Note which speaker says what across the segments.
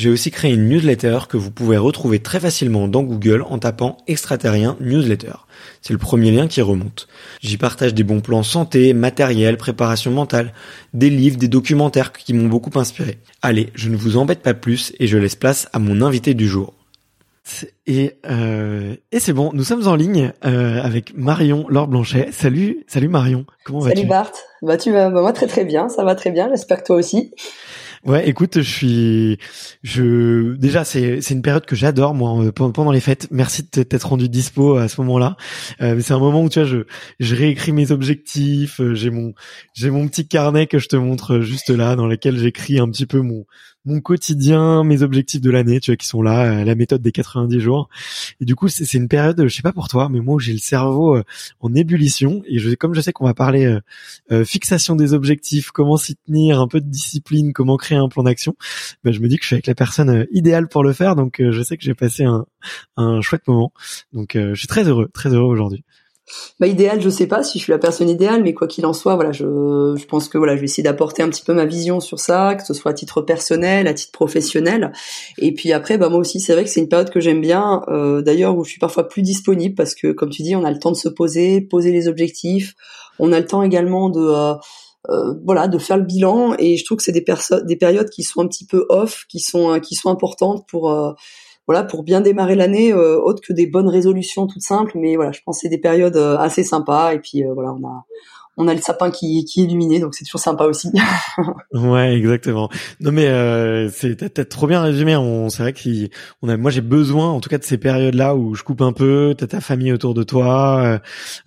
Speaker 1: j'ai aussi créé une newsletter que vous pouvez retrouver très facilement dans Google en tapant extraterrien newsletter. C'est le premier lien qui remonte. J'y partage des bons plans santé, matériel, préparation mentale, des livres, des documentaires qui m'ont beaucoup inspiré. Allez, je ne vous embête pas plus et je laisse place à mon invité du jour. Et, euh, et c'est bon, nous sommes en ligne euh, avec Marion Laure Blanchet. Salut, salut Marion, comment vas-tu?
Speaker 2: Salut Bart, bah tu vas, bah, moi très très bien, ça va très bien, j'espère que toi aussi.
Speaker 1: Ouais, écoute, je suis, je déjà c'est c'est une période que j'adore moi euh, pendant les fêtes. Merci de t'être rendu dispo à ce moment-là. Euh, c'est un moment où tu vois, je je réécris mes objectifs. Euh, j'ai mon j'ai mon petit carnet que je te montre juste là, dans lequel j'écris un petit peu mon mon quotidien, mes objectifs de l'année, tu vois, qui sont là, euh, la méthode des 90 jours. Et du coup, c'est une période, je sais pas pour toi, mais moi, j'ai le cerveau euh, en ébullition. Et je, comme je sais qu'on va parler euh, fixation des objectifs, comment s'y tenir, un peu de discipline, comment créer un plan d'action, ben, je me dis que je suis avec la personne idéale pour le faire. Donc, je sais que j'ai passé un, un chouette moment. Donc, je suis très heureux, très heureux aujourd'hui.
Speaker 2: Bah idéal, je sais pas si je suis la personne idéale, mais quoi qu'il en soit, voilà, je, je pense que voilà, je vais essayer d'apporter un petit peu ma vision sur ça, que ce soit à titre personnel, à titre professionnel. Et puis après, bah moi aussi, c'est vrai que c'est une période que j'aime bien. Euh, D'ailleurs, où je suis parfois plus disponible parce que, comme tu dis, on a le temps de se poser, poser les objectifs. On a le temps également de euh, euh, voilà, de faire le bilan. Et je trouve que c'est des, des périodes qui sont un petit peu off, qui sont qui sont importantes pour euh, voilà, pour bien démarrer l'année, euh, autre que des bonnes résolutions toutes simples, mais voilà, je pense que c'est des périodes euh, assez sympas. Et puis euh, voilà, on a on a le sapin qui, qui est illuminé, donc c'est toujours sympa aussi.
Speaker 1: ouais, exactement. Non mais euh, c'est t'as trop bien résumé. On c'est vrai qu'on a, moi j'ai besoin, en tout cas de ces périodes-là où je coupe un peu. T'as ta famille autour de toi, euh,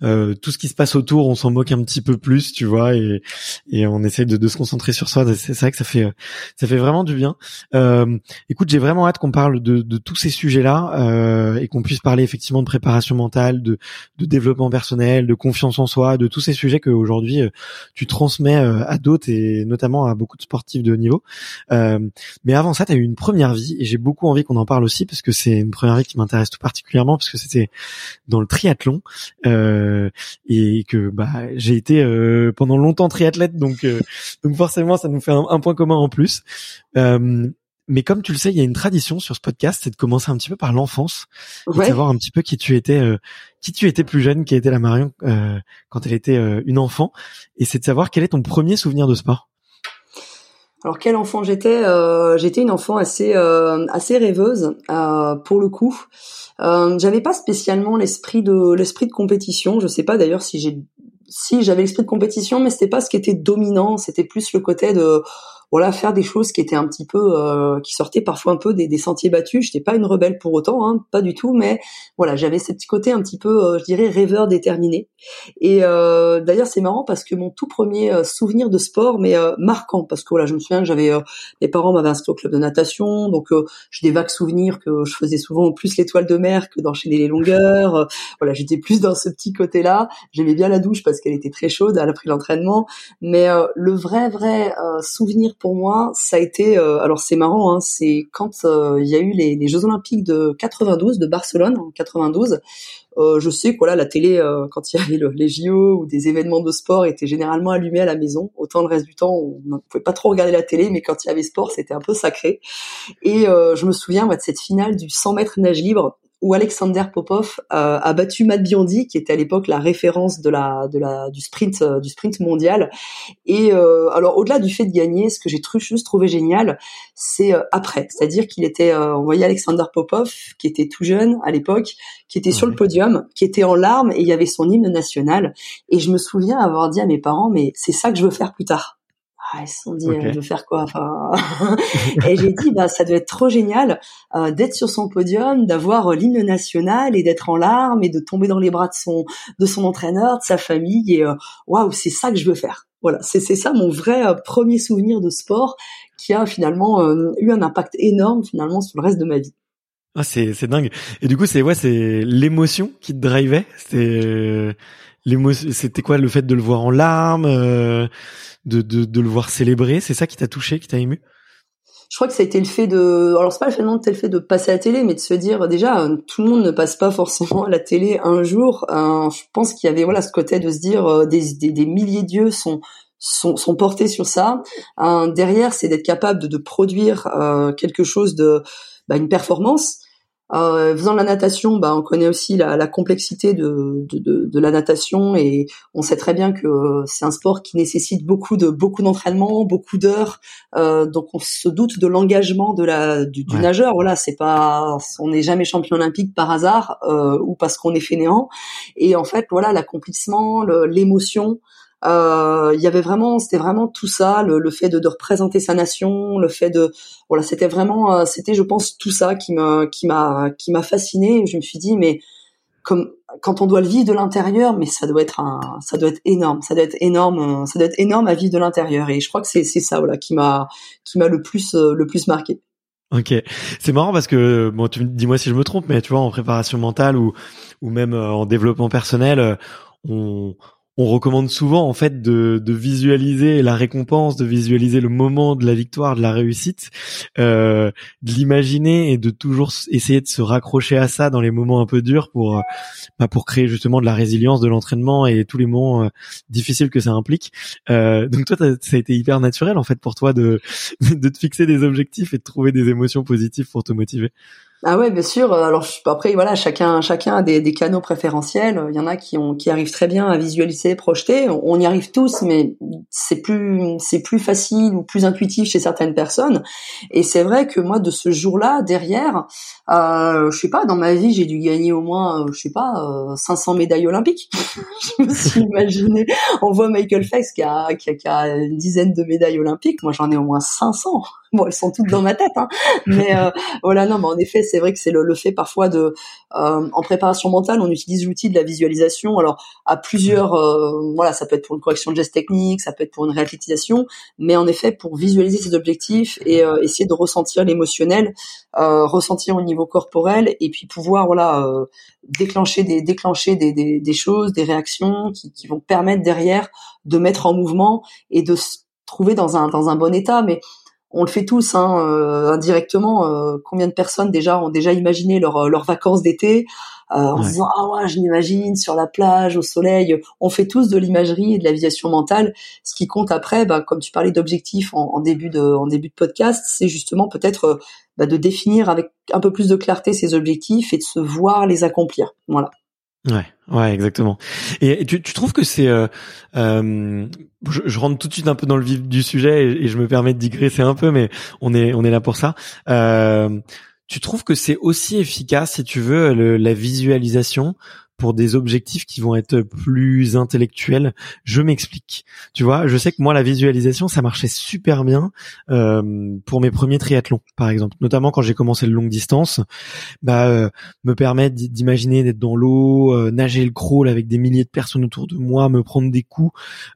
Speaker 1: euh, tout ce qui se passe autour, on s'en moque un petit peu plus, tu vois, et et on essaie de, de se concentrer sur soi. C'est vrai que ça fait ça fait vraiment du bien. Euh, écoute, j'ai vraiment hâte qu'on parle de, de tous ces sujets-là euh, et qu'on puisse parler effectivement de préparation mentale, de de développement personnel, de confiance en soi, de tous ces sujets que aujourd'hui euh, tu transmets euh, à d'autres et notamment à beaucoup de sportifs de haut niveau. Euh, mais avant ça, tu as eu une première vie et j'ai beaucoup envie qu'on en parle aussi parce que c'est une première vie qui m'intéresse tout particulièrement parce que c'était dans le triathlon et que bah j'ai été pendant longtemps triathlète donc donc forcément ça nous fait un, point commun en plus. Mais comme tu le sais, il y a une tradition sur ce podcast, c'est de commencer un petit peu par l'enfance, de savoir un petit peu qui tu étais, euh, qui tu étais plus jeune, qui était la Marion euh, quand elle était euh, une enfant, et c'est de savoir quel est ton premier souvenir de sport.
Speaker 2: Alors quel enfant j'étais J'étais une enfant assez assez rêveuse pour le coup. J'avais pas spécialement l'esprit de l'esprit de compétition. Je sais pas d'ailleurs si j'ai si j'avais l'esprit de compétition, mais c'était pas ce qui était dominant. C'était plus le côté de voilà faire des choses qui étaient un petit peu euh, qui sortaient parfois un peu des, des sentiers battus. J'étais pas une rebelle pour autant hein, pas du tout mais voilà j'avais ce petit côté un petit peu euh, je dirais rêveur déterminé. Et euh, d'ailleurs c'est marrant parce que mon tout premier euh, souvenir de sport mais euh, marquant parce que voilà je me souviens que j'avais mes parents m'avaient inscrit au club de natation donc j'ai des vagues souvenirs que je faisais souvent plus l'étoile de mer que d'enchaîner les longueurs. Voilà j'étais plus dans ce petit côté là j'aimais bien la douche parce qu'elle était très chaude à l'après l'entraînement. Mais le vrai vrai souvenir pour moi, ça a été, euh, alors c'est marrant, hein, c'est quand euh, il y a eu les, Jeux Olympiques de 92, de Barcelone en 92. Euh, je sais que voilà, la télé, euh, quand il y avait les JO ou des événements de sport, était généralement allumée à la maison. Autant le reste du temps, on ne pouvait pas trop regarder la télé, mais quand il y avait sport, c'était un peu sacré. Et je me souviens de cette finale du 100 mètres nage libre où Alexander Popov euh, a battu Matt Biondi, qui était à l'époque la référence de la, de la, du sprint, euh, du sprint mondial. Et euh, alors, au-delà du fait de gagner, ce que j'ai juste trouvé génial, c'est après, c'est-à-dire qu'il était, on voyait Alexander Popov, qui était tout jeune à l'époque, qui était sur le podium, qui était en larmes, et il y avait son hymne national. Et je me souviens avoir dit à mes parents, mais c'est ça que je veux faire plus tard ah, ils se sont dit okay. de faire quoi enfin. Et j'ai dit bah ça doit être trop génial euh, d'être sur son podium d'avoir euh, l'hymne national et d'être en larmes et de tomber dans les bras de son de son entraîneur de sa famille et euh, waouh c'est ça que je veux faire. Voilà c'est c'est ça mon vrai euh, premier souvenir de sport qui a finalement euh, eu un impact énorme finalement sur le reste de ma vie.
Speaker 1: Ah c'est c'est dingue. Et du coup c'est ouais c'est l'émotion qui te drivait? C'était quoi le fait de le voir en larmes de, de, de le voir célébrer C'est ça qui t'a touché, qui t'a ému?
Speaker 2: Je crois que ça a été le fait de, alors c'est pas finalement le fait de passer à la télé, mais de se dire déjà tout le monde ne passe pas forcément à la télé un jour. Euh, je pense qu'il y avait voilà ce côté de se dire euh, des, des, des, milliers d'yeux sont sont, portés sur ça. Euh, derrière, c'est d'être capable de, produire euh, quelque chose de bah, une performance euh, faisant de la natation, bah, on connaît aussi la, la complexité de, de, de, la natation et on sait très bien que c'est un sport qui nécessite beaucoup de beaucoup d'entraînement, beaucoup d'heures. Euh, donc on se doute de l'engagement de la du, du nageur. Voilà, c'est pas on n'est jamais champion olympique par hasard euh, ou parce qu'on est fainéant. Et en fait, voilà, l'accomplissement, l'émotion. Euh, il y avait vraiment, c'était vraiment tout ça, le, le fait de, de, représenter sa nation, le fait de, voilà, c'était vraiment, euh, c'était, je pense, tout ça qui me, qui m'a, qui m'a fasciné. Je me suis dit, mais comme quand on doit le vivre de l'intérieur, mais ça doit être un, ça doit être énorme, ça doit être énorme, euh, ça doit être énorme à vivre de l'intérieur. Et je crois que c'est, c'est ça, voilà, qui m'a, qui m'a le plus, le plus marqué.
Speaker 1: Ok, c'est marrant parce que bon, tu dis-moi si je me trompe, mais tu vois, en préparation mentale ou ou même en développement personnel, on on recommande souvent en fait de, de, visualiser la récompense, de visualiser le moment de la victoire, de la réussite, euh, de l'imaginer et de toujours essayer de se raccrocher à ça dans les moments un peu durs pour bah, pour créer justement de la résilience, de l'entraînement et tous les moments euh, difficiles que ça implique. Euh, donc toi, ça a été hyper naturel en fait pour toi de de te fixer des objectifs et de trouver des émotions positives pour te motiver.
Speaker 2: Ah ouais, bien sûr. Alors après, voilà, chacun, chacun a des, des, canaux préférentiels. Il y en a qui ont, qui arrivent très bien à visualiser, projeter. On y arrive tous, mais c'est plus, c'est plus facile ou plus intuitif chez certaines personnes. Et c'est vrai que moi, de ce jour-là, derrière, euh, je sais pas, dans ma vie, j'ai dû gagner au moins, euh, je sais pas, euh, 500 médailles olympiques. je me suis imaginé. On voit Michael Phelps qui a, qui a, qui a une dizaine de médailles olympiques. Moi, j'en ai au moins 500 bon, elles sont toutes dans ma tête, hein. mais euh, voilà, non, mais en effet, c'est vrai que c'est le, le, fait parfois de, euh, en préparation mentale, on utilise l'outil de la visualisation. Alors à plusieurs, euh, voilà, ça peut être pour une correction de gestes techniques, ça peut être pour une réathlétisation, mais en effet pour visualiser ses objectifs et euh, essayer de ressentir l'émotionnel, euh, ressentir au niveau corporel et puis pouvoir voilà déclencher des déclencher des, des, des, choses, des réactions qui, qui vont permettre derrière de mettre en mouvement et de se trouver dans un dans un bon état, mais on le fait tous hein, euh, indirectement. Euh, combien de personnes déjà ont déjà imaginé leurs leurs vacances d'été euh, en se disant ah ouais je m'imagine sur la plage au soleil. On fait tous de l'imagerie et de la vision mentale. Ce qui compte après, bah, comme tu parlais d'objectifs en, début de en début de podcast, c'est justement peut-être bah, de définir avec un peu plus de clarté ces objectifs et de se voir les accomplir. Voilà.
Speaker 1: Ouais, ouais, exactement. Et tu, tu trouves que c'est, euh, euh, je, je, rentre tout de suite un peu dans le vif du sujet et, je me permets de digresser un peu, mais on est on est là pour ça. Euh, tu trouves que c'est aussi efficace, si tu veux, le, la visualisation pour des objectifs qui vont être plus intellectuels. Je m'explique. Tu vois, je sais que moi la visualisation ça marchait super bien euh, pour mes premiers triathlons, par exemple, notamment quand j'ai commencé le longue distance. Bah, euh, me permettre d'imaginer d'être dans l'eau, euh, nager le crawl avec des milliers de personnes autour de moi, me prendre des coups,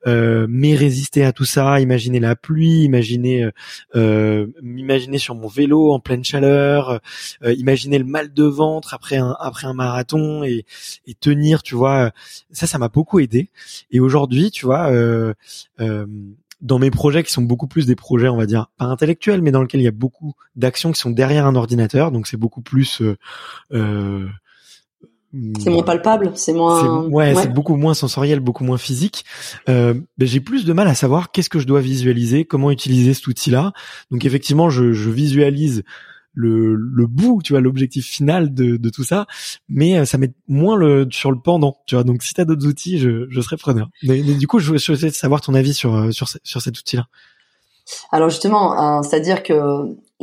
Speaker 1: mais résister à tout ça, imaginer la pluie, imaginer m'imaginer sur mon vélo en pleine chaleur, imaginer le mal de ventre après un après un marathon et tenir, tu vois. Ça, ça m'a beaucoup aidé. Et aujourd'hui, tu vois. Euh, dans mes projets qui sont beaucoup plus des projets, on va dire, pas intellectuels, mais dans lesquels il y a beaucoup d'actions qui sont derrière un ordinateur. Donc c'est beaucoup plus. Euh, euh,
Speaker 2: c'est moins palpable, c'est moins.
Speaker 1: Ouais, c'est beaucoup moins sensoriel, beaucoup moins physique. Euh, ben, j'ai plus de mal à savoir qu'est-ce que je dois visualiser, comment utiliser cet outil-là. Donc effectivement, je, je visualise le, le bout, tu vois, l'objectif final de, de tout ça, mais euh, ça met moins le sur le pendant, tu vois. Donc si tu as d'autres outils, je, je serais preneur. Mais, du coup, je souhaiterais savoir ton avis sur euh, sur sur cet outil-là.
Speaker 2: Alors justement, hein, c'est-à-dire que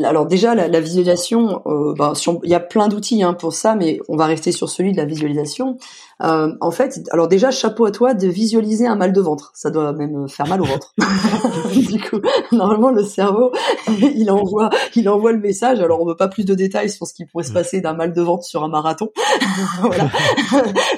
Speaker 2: alors déjà la, visualisation, euh, bah, il y a plein d'outils hein, pour ça, mais on va rester sur celui de la visualisation. Euh, en fait, alors déjà chapeau à toi de visualiser un mal de ventre, ça doit même faire mal au ventre. du coup, normalement le cerveau, il envoie, il envoie le message. Alors on veut pas plus de détails sur ce qui pourrait se passer d'un mal de ventre sur un marathon, voilà.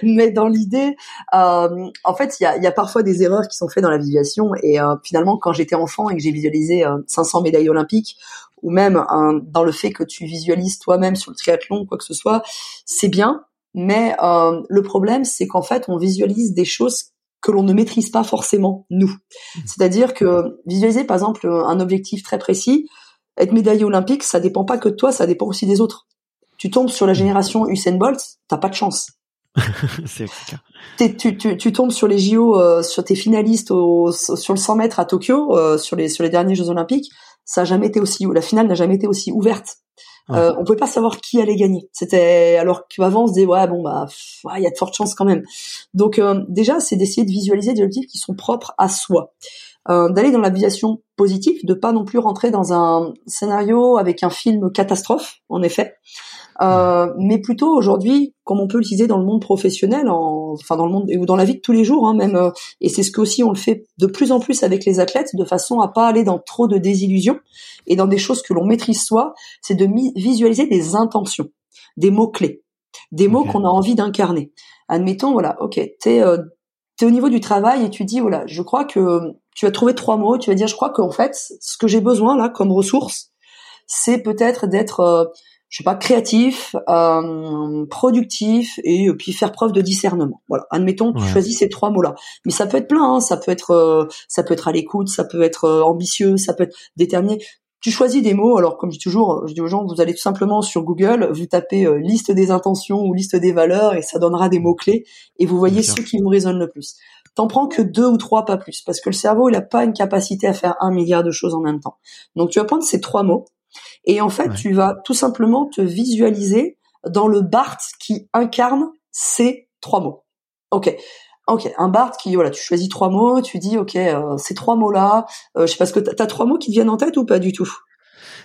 Speaker 2: mais dans l'idée, euh, en fait, il y a, y a, parfois des erreurs qui sont faites dans la visualisation et euh, finalement quand j'étais enfant et que j'ai visualisé 500 médailles olympiques ou même dans le fait que tu visualises toi-même sur le triathlon, quoi que ce soit, c'est bien. Mais euh, le problème, c'est qu'en fait, on visualise des choses que l'on ne maîtrise pas forcément nous. Mmh. C'est-à-dire que visualiser, par exemple, un objectif très précis, être médaillé olympique, ça dépend pas que de toi, ça dépend aussi des autres. Tu tombes sur la mmh. génération Usain Bolt, t'as pas de chance. c'est tu, tu, tu, tombes sur les JO, euh, sur tes finalistes au, sur le 100 mètres à Tokyo, euh, sur les sur les derniers Jeux Olympiques, ça a jamais été aussi la finale n'a jamais été aussi ouverte. Euh, on pouvait pas savoir qui allait gagner. C'était alors qu'avant on se disait ouais bon bah il y a de fortes chances quand même. Donc euh, déjà c'est d'essayer de visualiser des objectifs qui sont propres à soi. Euh, d'aller dans la vision positive, de pas non plus rentrer dans un scénario avec un film catastrophe, en effet, euh, mais plutôt aujourd'hui, comme on peut l'utiliser dans le monde professionnel, en, enfin dans le monde ou dans la vie de tous les jours, hein, même. Euh, et c'est ce que aussi on le fait de plus en plus avec les athlètes, de façon à pas aller dans trop de désillusions et dans des choses que l'on maîtrise soi. C'est de visualiser des intentions, des mots clés, des mots qu'on a envie d'incarner. Admettons, voilà, ok, t'es euh, es au niveau du travail et tu dis voilà, je crois que tu vas trouver trois mots. Tu vas dire, je crois qu'en fait, ce que j'ai besoin là comme ressource, c'est peut-être d'être euh, je sais pas, créatif, euh, productif et euh, puis faire preuve de discernement. Voilà, admettons, tu choisis ces trois mots-là. Mais ça peut être plein, hein. ça peut être, euh, ça peut être à l'écoute, ça peut être ambitieux, ça peut être déterminé. Tu choisis des mots. Alors, comme je dis toujours, je dis aux gens, vous allez tout simplement sur Google, vous tapez liste des intentions ou liste des valeurs et ça donnera des mots clés et vous voyez ceux qui vous résonnent le plus. T'en prends que deux ou trois, pas plus, parce que le cerveau, il n'a pas une capacité à faire un milliard de choses en même temps. Donc, tu vas prendre ces trois mots et en fait, tu vas tout simplement te visualiser dans le Bart qui incarne ces trois mots. Ok. Ok, un Bart qui voilà, tu choisis trois mots, tu dis ok, euh, ces trois mots-là, euh, je sais pas ce que t'as trois mots qui te viennent en tête ou pas du tout?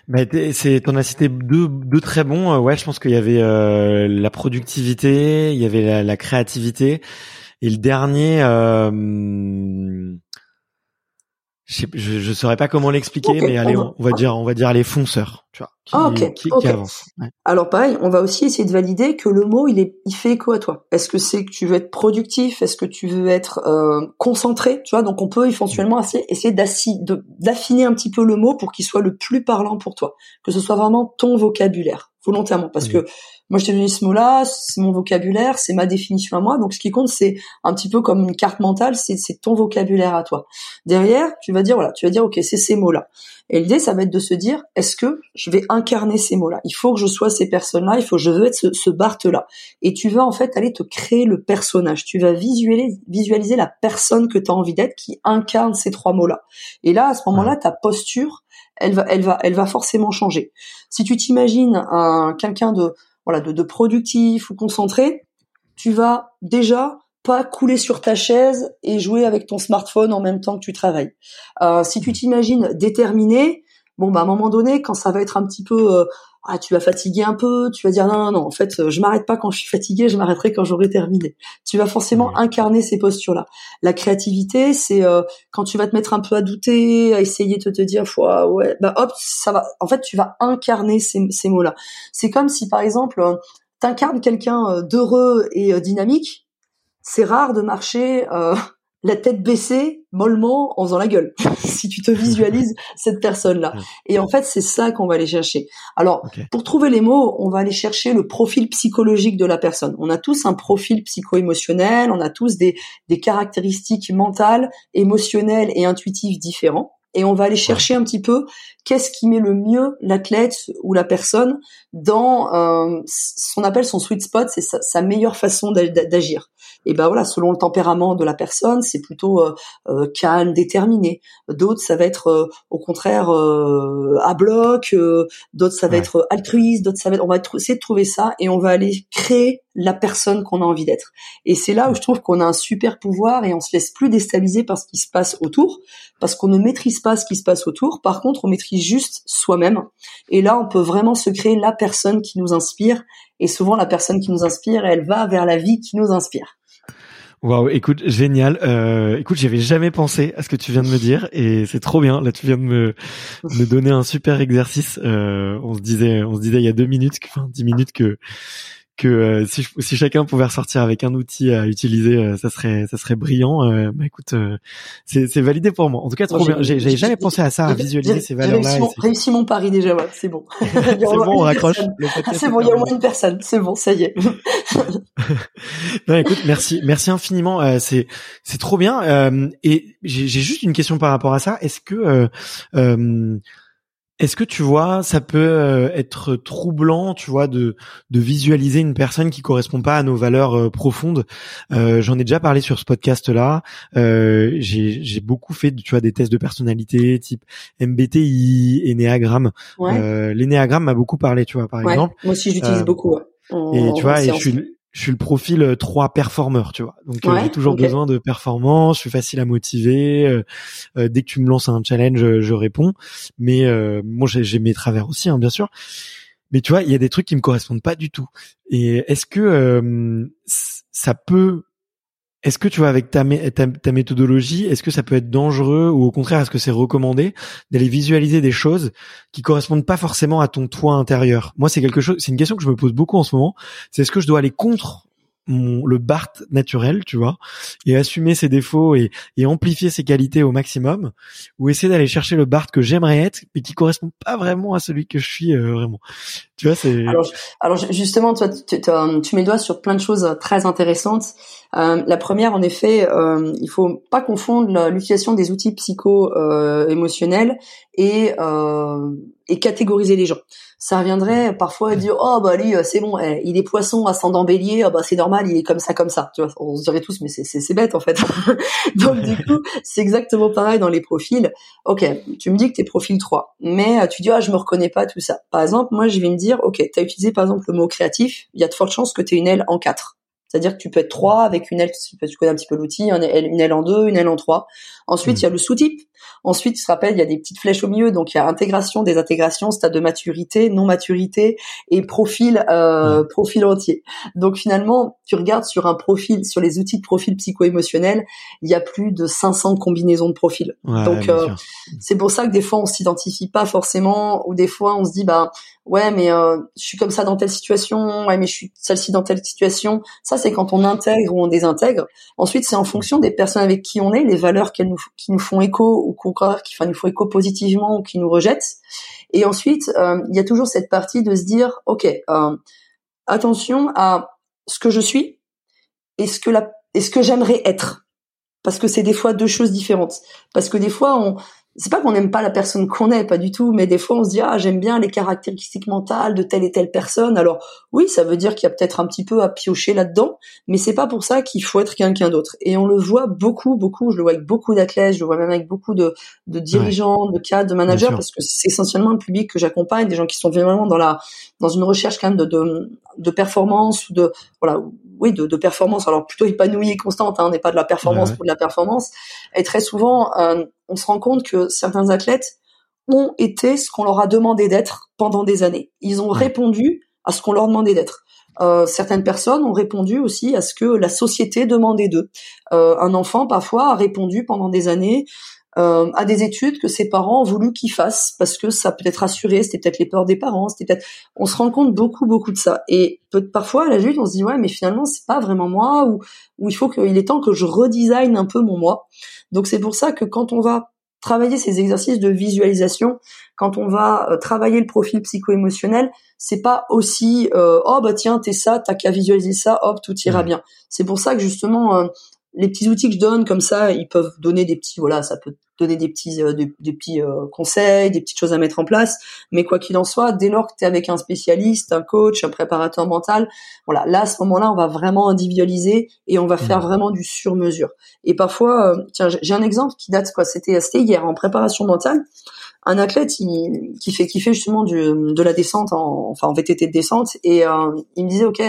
Speaker 1: Mais c'est t'en as cité deux, deux très bons. Euh, ouais, je pense qu'il y avait la productivité, il y avait la, la créativité, et le dernier, je, je, saurais pas comment l'expliquer, mais allez, on, va dire, on va dire les fonceurs, tu vois, qui,
Speaker 2: ah, qui, qui avancent. Alors pareil, on va aussi essayer de valider que le mot, il est, il fait écho à toi. Est-ce que c'est que tu veux être productif? Est-ce que tu veux être euh, concentré? Tu vois, donc on peut éventuellement essayer, essayer d'affiner un petit peu le mot pour qu'il soit le plus parlant pour toi, que ce soit vraiment ton vocabulaire volontairement, parce que moi, je t'ai donné ce mot-là, c'est mon vocabulaire, c'est ma définition à moi. Donc, ce qui compte, c'est un petit peu comme une carte mentale, c'est ton vocabulaire à toi. Derrière, tu vas dire, voilà, tu vas dire, ok, c'est ces mots-là. Et l'idée, ça va être de se dire, est-ce que je vais incarner ces mots-là? Il faut que je sois ces personnes-là, il faut que je veux être ce, ce Bart-là. Et tu vas en fait aller te créer le personnage. Tu vas visualiser, visualiser la personne que tu as envie d'être qui incarne ces trois mots-là. Et là, à ce moment-là, ta posture, elle va, elle va, elle va forcément changer. Si tu t'imagines un quelqu'un de voilà, de, de productif ou concentré, tu vas déjà pas couler sur ta chaise et jouer avec ton smartphone en même temps que tu travailles. Euh, si tu t'imagines déterminé, bon bah à un moment donné, quand ça va être un petit peu euh, ah tu vas fatiguer un peu, tu vas dire non non non en fait je m'arrête pas quand je suis fatigué, je m'arrêterai quand j'aurai terminé. Tu vas forcément incarner ces postures là. La créativité c'est euh, quand tu vas te mettre un peu à douter, à essayer de te dire ah, ouais bah hop ça va. En fait tu vas incarner ces, ces mots là. C'est comme si par exemple euh, t'incarnes quelqu'un euh, d'heureux et dynamique. C'est rare de marcher la tête baissée, mollement, en faisant la gueule. si tu te visualises cette personne-là. Et en fait, c'est ça qu'on va aller chercher. Alors, pour trouver les mots, on va aller chercher le profil psychologique de la personne. On a tous un profil psycho-émotionnel, on a tous des, des caractéristiques mentales, émotionnelles et intuitives différents et on va aller chercher un petit peu qu'est-ce qui met le mieux l'athlète ou la personne dans euh, ce qu'on appelle son sweet spot, c'est sa, meilleure façon d'agir. Et ben voilà, selon le tempérament de la personne, c'est plutôt euh, euh, calme, déterminé. D'autres, ça va être au contraire à bloc. d'autres, ça va être altruiste. D'autres, ça va être. On va essayer de trouver ça et on va aller créer la personne qu'on a envie d'être. Et c'est là où je trouve qu'on a un super pouvoir et on se laisse plus déstabiliser par ce qui se passe autour, parce qu'on ne maîtrise pas ce qui se passe autour. Par contre, on maîtrise juste soi-même. Et là, on peut vraiment se créer la personne qui nous inspire. Et souvent, la personne qui nous inspire, elle va vers la vie qui nous inspire.
Speaker 1: Waouh, écoute, génial. Euh, écoute, j'avais jamais pensé à ce que tu viens de me dire et c'est trop bien. Là, tu viens de me, donner un super exercice. Euh, on se disait, on se disait il y a deux minutes, enfin dix minutes que que euh, si, si, chacun pouvait ressortir avec un outil à utiliser, euh, ça serait ça serait brillant. Euh, bah écoute, c'est validé pour moi. En tout cas, trop bien. J'ai jamais pensé à ça, à visualiser ces valeurs-là.
Speaker 2: J'ai réussi, mon pari déjà, ouais, c'est bon.
Speaker 1: c'est bon, on raccroche.
Speaker 2: C'est bon, il y a au moins une personne. C'est bon, ça y est.
Speaker 1: non, écoute, merci, merci infiniment. c'est c'est trop bien. et j'ai juste une question par rapport à ça. Est-ce que est-ce que tu vois, ça peut euh, être troublant, tu vois, de, de visualiser une personne qui correspond pas à nos valeurs euh, profondes? Euh, J'en ai déjà parlé sur ce podcast-là. J'ai beaucoup fait, tu vois, des tests de personnalité type MBTI, Enneagram. Ouais. L'énéagramme m'a beaucoup parlé, tu vois, par exemple.
Speaker 2: Moi aussi, j'utilise beaucoup.
Speaker 1: et tu vois, et je suis je suis le profil 3 euh, performeur, tu vois. Donc euh, j'ai toujours besoin de performance, je suis facile à motiver. Euh, dès que tu me lances un challenge, je, réponds. Mais moi j'ai mes travers aussi, hein, bien sûr. Mais tu vois, il y a des trucs qui me correspondent pas du tout. Et est-ce que ça peut est-ce que tu vois avec ta, méthodologie, est-ce que ça peut être dangereux ou au contraire est-ce que c'est recommandé d'aller visualiser des choses qui correspondent pas forcément à ton toit intérieur? Moi, c'est quelque chose, c'est une question que je me pose beaucoup en ce moment. C'est est-ce que je dois aller contre mon, le Bart naturel, tu vois, et assumer ses défauts et, et amplifier ses qualités au maximum, ou essayer d'aller chercher le Bart que j'aimerais être, mais qui correspond pas vraiment à celui que je suis euh, vraiment? Tu vois, c'est.
Speaker 2: Alors, justement, toi, tu, tu, mets le doigt sur plein de choses très intéressantes. Euh, la première, en effet, euh, il faut pas confondre l'utilisation des outils psycho-émotionnels euh, et, euh, et catégoriser les gens. Ça reviendrait parfois à dire oh bah lui c'est bon eh, il est poisson ascendant bélier oh, bah c'est normal il est comme ça comme ça. Tu vois on se dirait tous mais c'est bête en fait. Donc du coup c'est exactement pareil dans les profils. Ok tu me dis que t'es profil 3 mais tu dis ah je me reconnais pas tout ça. Par exemple moi je vais me dire ok t'as utilisé par exemple le mot créatif il y a de fortes chances que t'aies une aile en 4 c'est-à-dire que tu peux être 3 avec une aile, tu connais un petit peu l'outil, une aile en 2, une aile en 3. Ensuite, il y a le sous-type. Ensuite, tu te rappelles, il y a des petites flèches au milieu, donc il y a intégration, désintégration, stade de maturité, non maturité et profil euh, profil entier. Donc finalement, tu regardes sur un profil, sur les outils de profil psycho-émotionnel, il y a plus de 500 combinaisons de profils. donc euh, c'est pour ça que des fois on s'identifie pas forcément, ou des fois on se dit bah ouais mais euh, je suis comme ça dans telle situation, ouais mais je suis celle-ci dans telle situation. Ça c'est quand on intègre ou on désintègre. Ensuite c'est en fonction des personnes avec qui on est, les valeurs qu'elles nous, qui nous font écho ou qui enfin, nous font écho positivement ou qui nous rejettent. Et ensuite, euh, il y a toujours cette partie de se dire, ok, euh, attention à ce que je suis et ce que la, et ce que j'aimerais être, parce que c'est des fois deux choses différentes. Parce que des fois, on, c'est pas qu'on n'aime pas la personne qu'on est, pas du tout, mais des fois on se dit ah j'aime bien les caractéristiques mentales de telle et telle personne. Alors oui, ça veut dire qu'il y a peut-être un petit peu à piocher là-dedans, mais c'est pas pour ça qu'il faut être quelqu'un d'autre. Et on le voit beaucoup, beaucoup. Je le vois avec beaucoup d'athlètes, je le vois même avec beaucoup de, de dirigeants, de cadres, de managers, parce que c'est essentiellement le public que j'accompagne, des gens qui sont vraiment dans la dans une recherche quand même de de, de performance ou de voilà oui de, de performance. Alors plutôt épanouie et constante. Hein, on n'est pas de la performance pour de la performance. Et très souvent euh, on se rend compte que certains athlètes ont été ce qu'on leur a demandé d'être pendant des années. Ils ont répondu à ce qu'on leur demandait d'être. Euh, certaines personnes ont répondu aussi à ce que la société demandait d'eux. Euh, un enfant parfois a répondu pendant des années euh, à des études que ses parents ont voulu qu'il fasse parce que ça peut être rassuré, c'était peut-être les peurs des parents, c'était peut-être. On se rend compte beaucoup beaucoup de ça et peut parfois à la on se dit ouais mais finalement c'est pas vraiment moi ou ou il faut qu'il est temps que je redesign un peu mon moi. Donc c'est pour ça que quand on va travailler ces exercices de visualisation, quand on va euh, travailler le profil psycho-émotionnel, c'est pas aussi euh, oh bah tiens t'es ça, t'as qu'à visualiser ça, hop tout ira bien. C'est pour ça que justement euh, les petits outils que je donne comme ça, ils peuvent donner des petits voilà, ça peut donner des petits euh, des, petits euh, conseils, des petites choses à mettre en place, mais quoi qu'il en soit, dès lors que tu es avec un spécialiste, un coach, un préparateur mental, voilà, là à ce moment-là, on va vraiment individualiser et on va faire mmh. vraiment du sur-mesure. Et parfois euh, tiens, j'ai un exemple qui date quoi, c'était hier en préparation mentale, un athlète qui fait qui fait justement du, de la descente en enfin en VTT de descente et il me disait OK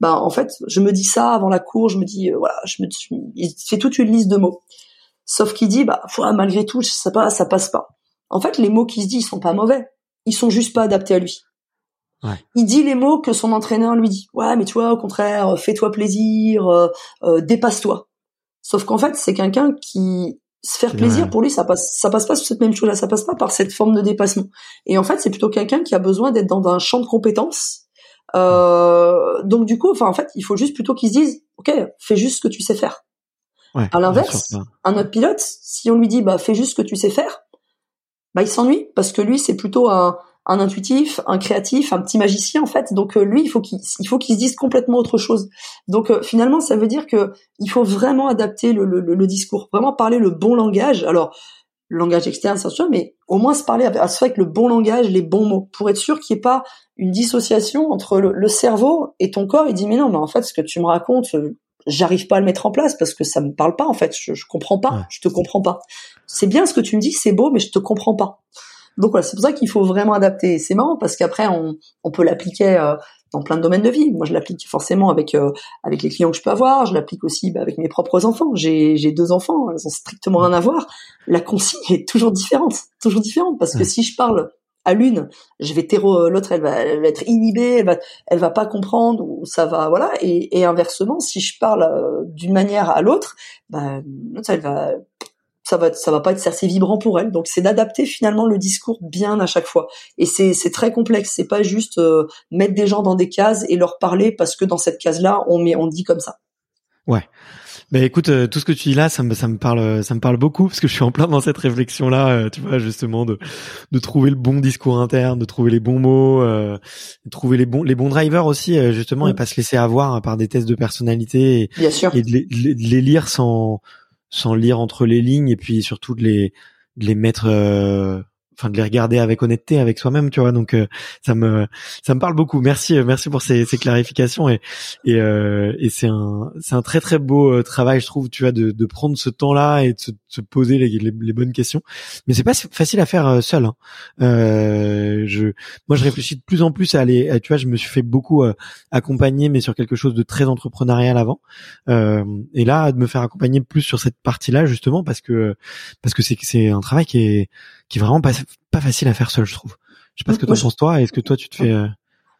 Speaker 2: bah en fait, je me dis ça avant la cour, je me dis euh, voilà, je me il fait toute une liste de mots. Sauf qu'il dit bah malgré tout ça passe ça passe pas. En fait, les mots qu'il se dit ils sont pas mauvais, ils sont juste pas adaptés à lui. Ouais. Il dit les mots que son entraîneur lui dit. Ouais, mais tu vois, au contraire, fais-toi plaisir, euh, euh, dépasse-toi. Sauf qu'en fait, c'est quelqu'un qui se faire plaisir pour lui, ça passe, ça passe pas sur cette même chose-là, ça passe pas par cette forme de dépassement. Et en fait, c'est plutôt quelqu'un qui a besoin d'être dans un champ de compétences euh, donc du coup, enfin en fait, il faut juste plutôt qu'ils se disent, ok, fais juste ce que tu sais faire. Ouais, à l'inverse, un autre pilote, si on lui dit, bah fais juste ce que tu sais faire, bah il s'ennuie parce que lui c'est plutôt un, un, intuitif, un créatif, un petit magicien en fait. Donc euh, lui, il faut qu'il il faut qu'il se dise complètement autre chose. Donc euh, finalement, ça veut dire que il faut vraiment adapter le, le, le, discours, vraiment parler le bon langage. Alors le langage externe, c'est sûr, mais au moins se parler avec le bon langage, les bons mots, pour être sûr qu'il n'y ait pas une dissociation entre le, cerveau et ton corps. Il dit mais non, mais en fait, ce que tu me racontes, euh, j'arrive pas à le mettre en place parce que ça me parle pas en fait. Je, je comprends pas, je te comprends pas. C'est bien ce que tu me dis, c'est beau, mais je te comprends pas. Donc voilà, c'est pour ça qu'il faut vraiment adapter. C'est marrant parce qu'après on, on peut l'appliquer euh, dans plein de domaines de vie. Moi, je l'applique forcément avec euh, avec les clients que je peux avoir. Je l'applique aussi bah, avec mes propres enfants. J'ai j'ai deux enfants, elles ont strictement rien à voir. La consigne est toujours différente, toujours différente parce que si je parle à l'une, je vais terreau l'autre, elle va, elle va être inhibée, elle va, elle va pas comprendre ou ça va, voilà. Et, et inversement, si je parle euh, d'une manière à l'autre, bah, l'autre, elle va ça va ça va pas être assez vibrant pour elle. Donc c'est d'adapter finalement le discours bien à chaque fois. Et c'est c'est très complexe. C'est pas juste euh, mettre des gens dans des cases et leur parler parce que dans cette case là on met on dit comme ça.
Speaker 1: Ouais. Ben écoute, euh, tout ce que tu dis là, ça me ça me parle ça me parle beaucoup parce que je suis en plein dans cette réflexion là, euh, tu vois justement de de trouver le bon discours interne, de trouver les bons mots, de trouver les bons les bons drivers aussi justement et pas se laisser avoir hein, par des tests de personnalité et,
Speaker 2: Bien sûr.
Speaker 1: et de, les, de les lire sans sans lire entre les lignes et puis surtout de les les mettre euh, enfin de les regarder avec honnêteté avec soi-même tu vois. Donc euh, ça me ça me parle beaucoup. Merci euh, merci pour ces, clarifications et et, et c'est un c'est un très très beau travail je trouve tu vois de, de prendre ce temps là et de se, se poser les, les, bonnes questions mais c'est pas facile à faire seul hein. euh, je moi je réfléchis de plus en plus à aller tu vois je me suis fait beaucoup accompagner mais sur quelque chose de très entrepreneurial avant et là de me faire accompagner plus sur cette partie là justement parce que parce que c'est c'est un travail qui est qui est vraiment pas, pas facile à faire seul, je trouve. Je sais pas ce que tu penses toi. Est-ce que toi tu te fais euh,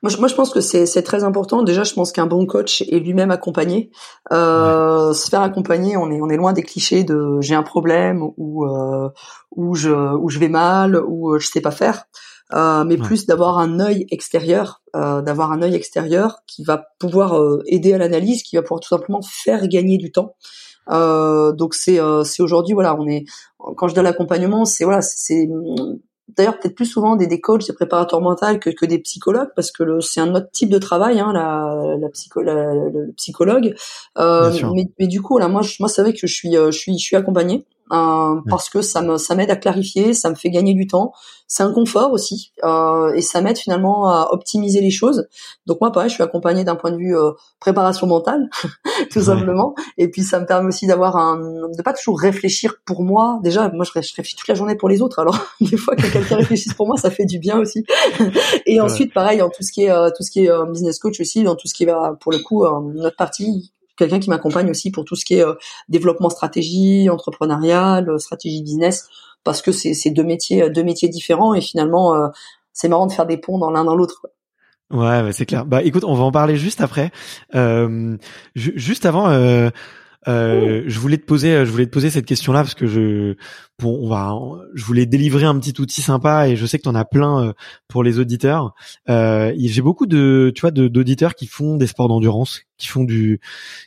Speaker 2: moi je, moi, je pense que c'est très important. Déjà, je pense qu'un bon coach est lui-même accompagné. Euh, Se faire accompagner, on est on est loin des clichés de j'ai un problème ou euh, ou je ou je vais mal ou euh, je sais pas faire. Euh, mais plus d'avoir un œil extérieur, euh, d'avoir un œil extérieur qui va pouvoir euh, aider à l'analyse, qui va pouvoir tout simplement faire gagner du temps. Euh, donc c'est euh, c'est aujourd'hui voilà on est quand je donne l'accompagnement c'est voilà c'est d'ailleurs peut-être plus souvent des, des coachs, des préparateurs mentaux que, que des psychologues parce que c'est un autre type de travail, hein, la, la, psycho, le psychologue. Euh, mais, mais, du coup, là, moi, je, moi, c'est vrai que je suis, euh, je suis, je suis accompagnée euh, parce que ça me ça m'aide à clarifier, ça me fait gagner du temps, c'est un confort aussi euh, et ça m'aide finalement à optimiser les choses. Donc moi pareil, je suis accompagnée d'un point de vue euh, préparation mentale tout simplement et puis ça me permet aussi d'avoir un de pas toujours réfléchir pour moi. Déjà moi je, réfléchis toute la journée pour les autres alors des fois que quelqu'un réfléchisse pour moi ça fait du bien aussi. et ensuite pareil en tout ce qui est euh, tout ce qui est euh, business coach aussi dans tout ce qui va pour le coup notre partie quelqu'un qui m'accompagne aussi pour tout ce qui est euh, développement stratégie, entrepreneurial, euh, stratégie business, parce que c'est deux métiers, deux métiers différents et finalement, c'est marrant de faire des ponts dans l'un dans l'autre.
Speaker 1: Ouais, c'est clair. Bah écoute, on va en parler juste après. juste avant, je voulais te poser, je voulais te poser cette question-là parce que je, bon, on va, je voulais délivrer un petit outil sympa et je sais que tu en as plein pour les auditeurs. J'ai beaucoup de, tu vois, d'auditeurs qui font des sports d'endurance, qui font du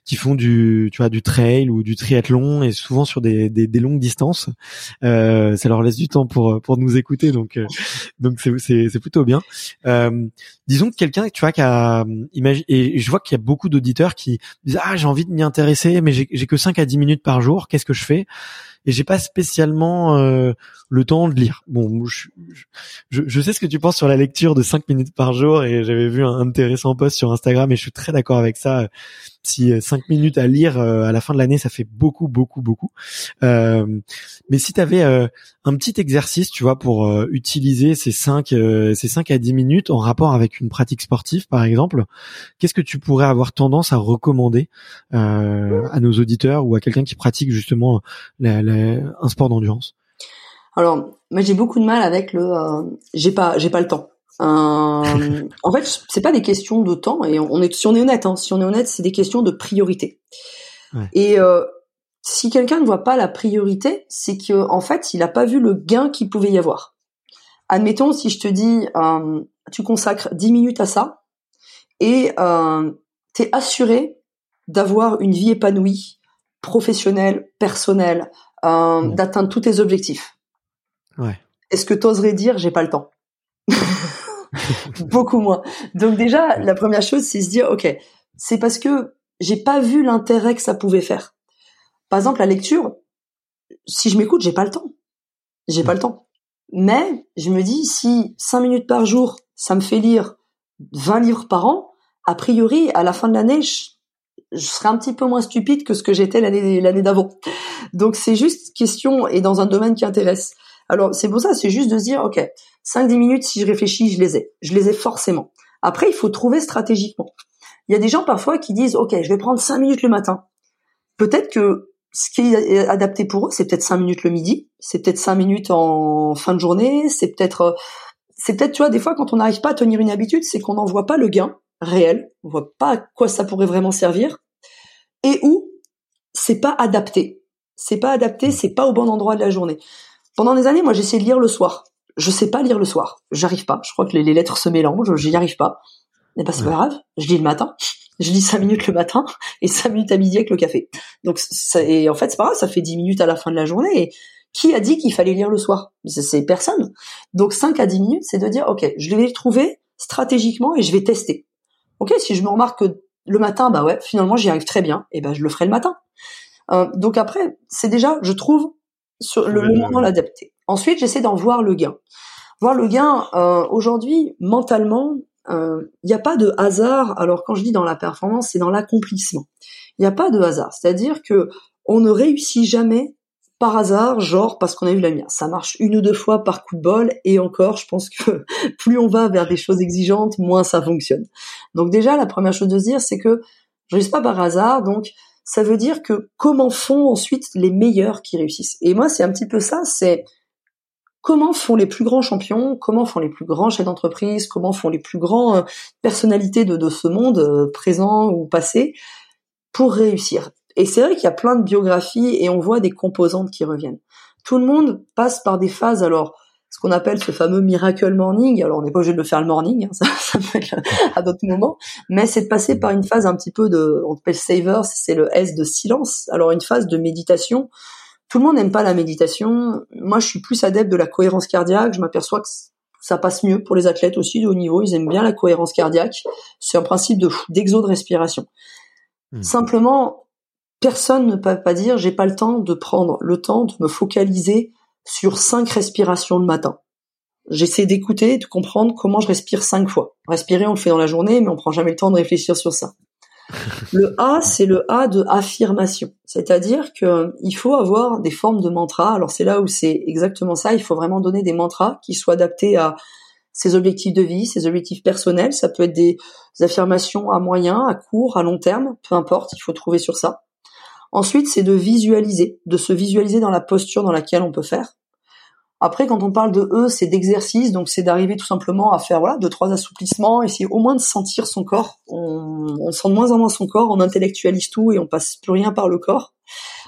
Speaker 1: qui font du tu vois du trail ou du triathlon et souvent sur des des, des longues distances. Euh, ça leur laisse du temps pour pour nous écouter donc euh, donc c'est c'est c'est plutôt bien. Euh, disons que quelqu'un tu vois qui a imagine et je vois qu'il y a beaucoup d'auditeurs qui disent ah j'ai envie de m'y intéresser mais j'ai j'ai que 5 à 10 minutes par jour qu'est-ce que je fais? Et j'ai pas spécialement euh, le temps de lire. Bon, je, je, je, sais ce que tu penses sur la lecture de 5 minutes par jour et j'avais vu un intéressant post sur Instagram et je suis très d'accord avec ça si euh, cinq minutes à lire euh, à la fin de l'année, ça fait beaucoup, beaucoup, beaucoup. Euh, mais si tu avais un petit exercice, tu vois, pour utiliser ces cinq, ces cinq à dix minutes en rapport avec une pratique sportive, par exemple, qu'est-ce que tu pourrais avoir tendance à recommander à nos auditeurs ou à quelqu'un qui pratique justement un sport d'endurance?
Speaker 2: Alors, moi j'ai beaucoup de mal avec le j'ai pas j'ai pas le temps. Euh, en fait, c'est pas des questions de temps et on est si on est honnête, hein, si on est honnête, c'est des questions de priorité. Et euh, si quelqu'un ne voit pas la priorité, c'est que en fait, il n'a pas vu le gain qu'il pouvait y avoir. Admettons, si je te dis, euh, tu consacres 10 minutes à ça et euh, tu es assuré d'avoir une vie épanouie, professionnelle, personnelle, euh, d'atteindre tous tes objectifs. Ouais. Est-ce que tu oserais dire j'ai pas le temps? beaucoup moins. Donc déjà, la première chose, c'est se dire, ok, c'est parce que j'ai pas vu l'intérêt que ça pouvait faire. Par exemple, la lecture, si je m'écoute, j'ai pas le temps. J'ai pas le temps. Mais je me dis, si 5 minutes par jour, ça me fait lire 20 livres par an, a priori, à la fin de l'année, je, je serai un petit peu moins stupide que ce que j'étais l'année l'année d'avant. Donc c'est juste question et dans un domaine qui intéresse. Alors c'est pour ça, c'est juste de se dire, ok, 5-10 minutes, si je réfléchis, je les ai. Je les ai forcément. Après, il faut trouver stratégiquement. Il y a des gens parfois qui disent, OK, je vais prendre 5 minutes le matin. Peut-être que ce qui est adapté pour eux, c'est peut-être 5 minutes le midi, c'est peut-être 5 minutes en fin de journée, c'est peut-être, c'est peut-être, tu vois, des fois, quand on n'arrive pas à tenir une habitude, c'est qu'on n'en voit pas le gain réel, on voit pas à quoi ça pourrait vraiment servir, et où c'est pas adapté. C'est pas adapté, c'est pas au bon endroit de la journée. Pendant des années, moi, j'essayais de lire le soir je sais pas lire le soir. J'arrive pas. Je crois que les, lettres se mélangent. J'y arrive pas. Mais pas c'est pas grave. Je lis le matin. Je lis cinq minutes le matin et cinq minutes à midi avec le café. Donc, ça, et en fait, c'est pas grave. Ça fait dix minutes à la fin de la journée. Et qui a dit qu'il fallait lire le soir? C'est personne. Donc, 5 à 10 minutes, c'est de dire, OK, je vais le trouver stratégiquement et je vais tester. OK, si je me remarque que le matin, bah ouais, finalement, j'y arrive très bien, et ben je le ferai le matin. Euh, donc après, c'est déjà, je trouve, sur le, le moment l'adapter. Ensuite, j'essaie d'en voir le gain. Voir le gain, euh, aujourd'hui, mentalement, il euh, n'y a pas de hasard. Alors quand je dis dans la performance, c'est dans l'accomplissement. Il n'y a pas de hasard. C'est-à-dire que on ne réussit jamais par hasard, genre parce qu'on a eu la lumière. Ça marche une ou deux fois par coup de bol, et encore, je pense que plus on va vers des choses exigeantes, moins ça fonctionne. Donc déjà, la première chose de se dire, c'est que je ne réussis pas par hasard, donc ça veut dire que comment font ensuite les meilleurs qui réussissent? Et moi, c'est un petit peu ça, c'est comment font les plus grands champions, comment font les plus grands chefs d'entreprise, comment font les plus grands euh, personnalités de, ce monde, euh, présent ou passé, pour réussir? Et c'est vrai qu'il y a plein de biographies et on voit des composantes qui reviennent. Tout le monde passe par des phases, alors ce qu'on appelle ce fameux miracle morning. Alors on n'est pas obligé de le faire le morning, hein, ça, ça, peut être à d'autres moments, mais c'est de passer par une phase un petit peu de, on appelle savers, c'est le S de silence. Alors une phase de méditation tout le monde n'aime pas la méditation. Moi, je suis plus adepte de la cohérence cardiaque. Je m'aperçois que ça passe mieux pour les athlètes aussi de haut niveau. Ils aiment bien la cohérence cardiaque. C'est un principe de d'exo de respiration. Hmm. Simplement, personne ne peut pas dire j'ai pas le temps de prendre le temps de me focaliser sur cinq respirations le matin. J'essaie d'écouter, de comprendre comment je respire cinq fois. Respirer, on le fait dans la journée, mais on prend jamais le temps de réfléchir sur ça. Le A, c'est le A de affirmation. C'est-à-dire que il faut avoir des formes de mantras. Alors c'est là où c'est exactement ça. Il faut vraiment donner des mantras qui soient adaptés à ses objectifs de vie, ses objectifs personnels. Ça peut être des affirmations à moyen, à court, à long terme, peu importe. Il faut trouver sur ça. Ensuite, c'est de visualiser, de se visualiser dans la posture dans laquelle on peut faire. Après, quand on parle de E, c'est d'exercice, donc c'est d'arriver tout simplement à faire voilà deux trois assouplissements, essayer au moins de sentir son corps. On, on sent de moins en moins son corps, on intellectualise tout et on passe plus rien par le corps.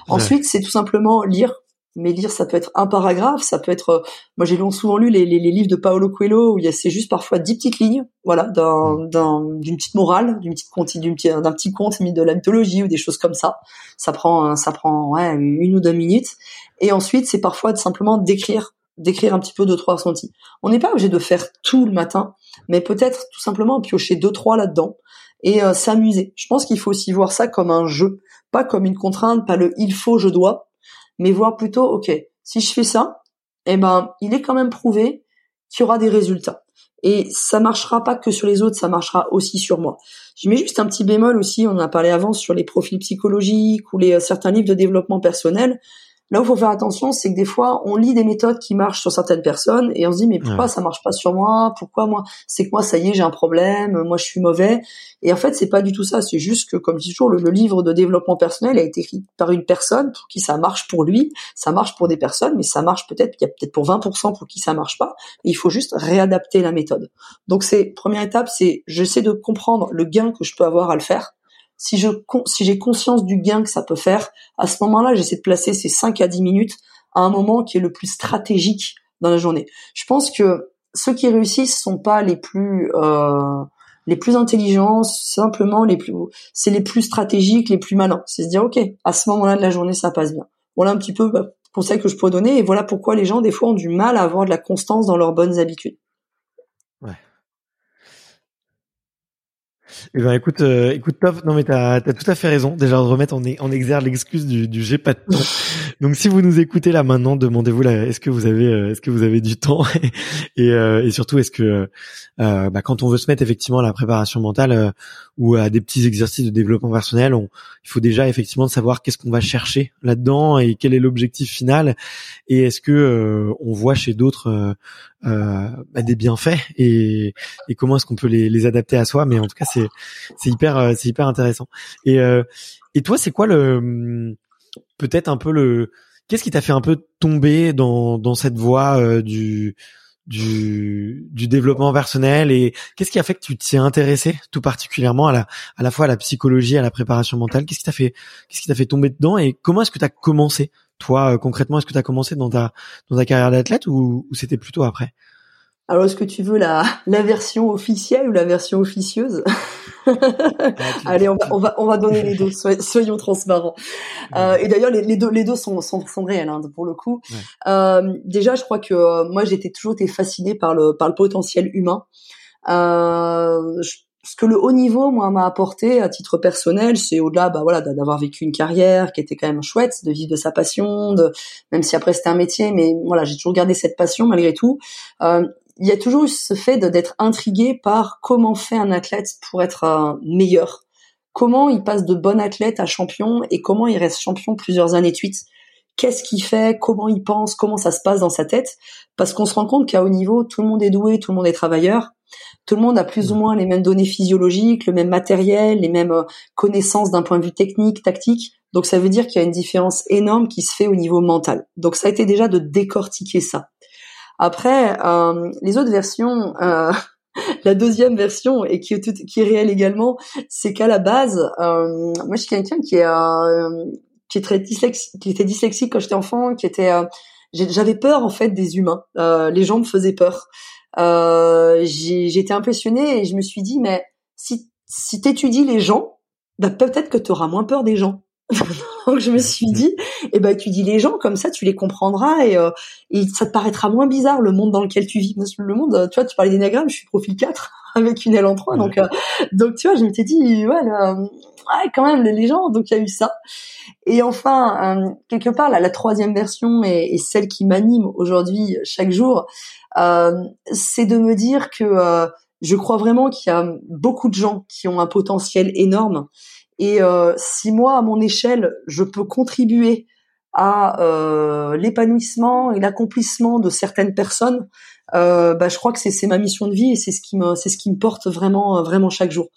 Speaker 2: Ensuite, c'est tout simplement lire. Mais lire, ça peut être un paragraphe, ça peut être. euh, moi, j'ai souvent lu les, les, les livres de Paolo Coelho où il y a c'est juste parfois dix petites lignes, voilà, d'un, d'un, d'une petite morale, d'une petite conte, d'un petit conte mis de la mythologie ou des choses comme ça. Ça prend, ça prend ouais, une ou deux minutes. Et ensuite, c'est parfois de simplement d'écrire, d'écrire un petit peu deux trois ressentis. On n'est pas obligé de faire tout le matin, mais peut-être tout simplement piocher deux trois là-dedans et euh, s'amuser. Je pense qu'il faut aussi voir ça comme un jeu, pas comme une contrainte, pas le il faut, je dois, mais voir plutôt ok, si je fais ça, eh ben il est quand même prouvé qu'il y aura des résultats. Et ça marchera pas que sur les autres, ça marchera aussi sur moi. Je mets juste un petit bémol aussi, on en a parlé avant sur les profils psychologiques ou les euh, certains livres de développement personnel. Là où il faut faire attention, c'est que des fois, on lit des méthodes qui marchent sur certaines personnes et on se dit mais pourquoi
Speaker 1: Ouais.
Speaker 2: ça marche pas sur moi? Pourquoi moi? C'est que moi ça y est, j'ai un problème, moi je suis mauvais. Et en fait, c'est pas du tout ça. C'est juste que, comme je dis toujours, le, le livre de développement personnel a été écrit par une personne pour qui ça marche pour lui, ça marche pour des personnes, mais ça marche peut-être, il y a peut-être pour 20% pour qui ça marche pas. Et il faut juste réadapter la méthode. Donc c'est première étape, c'est j'essaie de comprendre le gain que je peux avoir à le faire. Si je si j'ai conscience du gain que ça peut faire, à ce moment-là, j'essaie de placer ces 5 à 10 minutes à un moment qui est le plus stratégique dans la journée. Je pense que ceux qui réussissent sont pas les plus euh, les plus intelligents, simplement les plus c'est les plus stratégiques, les plus malins. C'est se dire OK, à ce moment-là de la journée, ça passe bien. Voilà un petit peu bah, conseil que je pourrais donner et voilà pourquoi les gens des fois ont du mal à avoir de la constance dans leurs bonnes habitudes.
Speaker 1: Eh ben écoute, euh, écoute top. Non mais t'as as tout à fait raison. Déjà de remettre en, en exergue l'excuse du, du j'ai pas de temps. Donc si vous nous écoutez là maintenant, demandez-vous là, est-ce que vous avez, euh, est-ce que vous avez du temps? Et, euh, et surtout est-ce que euh, bah, quand on veut se mettre effectivement à la préparation mentale euh, ou à des petits exercices de développement personnel, on, il faut déjà effectivement savoir qu'est-ce qu'on va chercher là-dedans et quel est l'objectif final et est-ce que euh, on voit chez d'autres euh, bah, des bienfaits et, et comment est-ce qu'on peut les, les adapter à soi. Mais en tout cas c'est c'est hyper euh, c'est hyper intéressant. Et euh, et toi c'est quoi le peut-être un peu le qu'est-ce qui t'a fait un peu tomber dans dans cette voie euh, du du du développement personnel et qu'est-ce qui a fait que tu t'y es intéressé tout particulièrement à la à la fois à la psychologie à la préparation mentale? Qu'est-ce qui t'a fait qu'est-ce qui t'a fait tomber dedans et comment est-ce que tu as commencé toi euh, concrètement? Est-ce que tu as commencé dans ta dans ta carrière d'athlète ou c'était plutôt après?
Speaker 2: Alors, est-ce que tu veux la, la version officielle ou la version officieuse Allez, on va, on va, on va donner les deux. soy- Soyons transparents. Euh, et d'ailleurs, les, les deux, les deux sont, sont, sont réels hein, pour le coup.
Speaker 1: Ouais.
Speaker 2: Euh, déjà, je crois que euh, moi, j'étais toujours été fascinée par le, par le potentiel humain. Euh, je- ce que le haut niveau, moi, m'a apporté à titre personnel, c'est au-delà, bah voilà, d'avoir vécu une carrière qui était quand même chouette, de vivre de sa passion, de, même si après c'était un métier, mais voilà, j'ai toujours gardé cette passion malgré tout. Euh, il y a toujours eu ce fait d'être intrigué par comment fait un athlète pour être euh, meilleur. Comment il passe de bon athlète à champion et comment il reste champion plusieurs années de suite? Qu'est-ce qu'il fait, comment il pense, comment ça se passe dans sa tête? Parce qu'on se rend compte qu'à haut niveau, tout le monde est doué, tout le monde est travailleur. Tout le monde a plus ou moins les mêmes données physiologiques, le même matériel, les mêmes euh, connaissances d'un point de vue technique, tactique. Donc ça veut dire qu'il y a une différence énorme qui se fait au niveau mental. Donc ça a été déjà de décortiquer ça. Après, euh, les autres versions, euh, la deuxième version et qui est, tout- qui est réelle également, c'est qu'à la base, euh, moi je suis quelqu'un qui est qui est très dyslexique, qui était dyslexique quand j'étais enfant, qui était, j'avais peur en fait des humains. Les gens me faisaient peur. J'étais impressionnée et je me suis dit mais si si t'étudies les gens, bah peut-être que tu auras moins peur des gens. Donc je me suis dit, eh ben étudie les gens comme ça, tu les comprendras et, euh, et ça te paraîtra moins bizarre le monde dans lequel tu vis. Parce que le monde, euh, tu vois, tu parlais d'énagramme, je suis profil 4 avec une aile en 3, donc euh, donc tu vois, je m'étais dit ouais, là, ouais quand même les gens, donc il y a eu ça. Et enfin, euh, quelque part, là, la troisième version et, et celle qui m'anime aujourd'hui chaque jour, euh, c'est de me dire que euh, je crois vraiment qu'il y a beaucoup de gens qui ont un potentiel énorme. Et euh, si moi, à mon échelle, je peux contribuer à euh, l'épanouissement et l'accomplissement de certaines personnes, euh, bah, je crois que c'est ma mission de vie et c'est ce qui me c'est ce qui me porte vraiment vraiment chaque jour.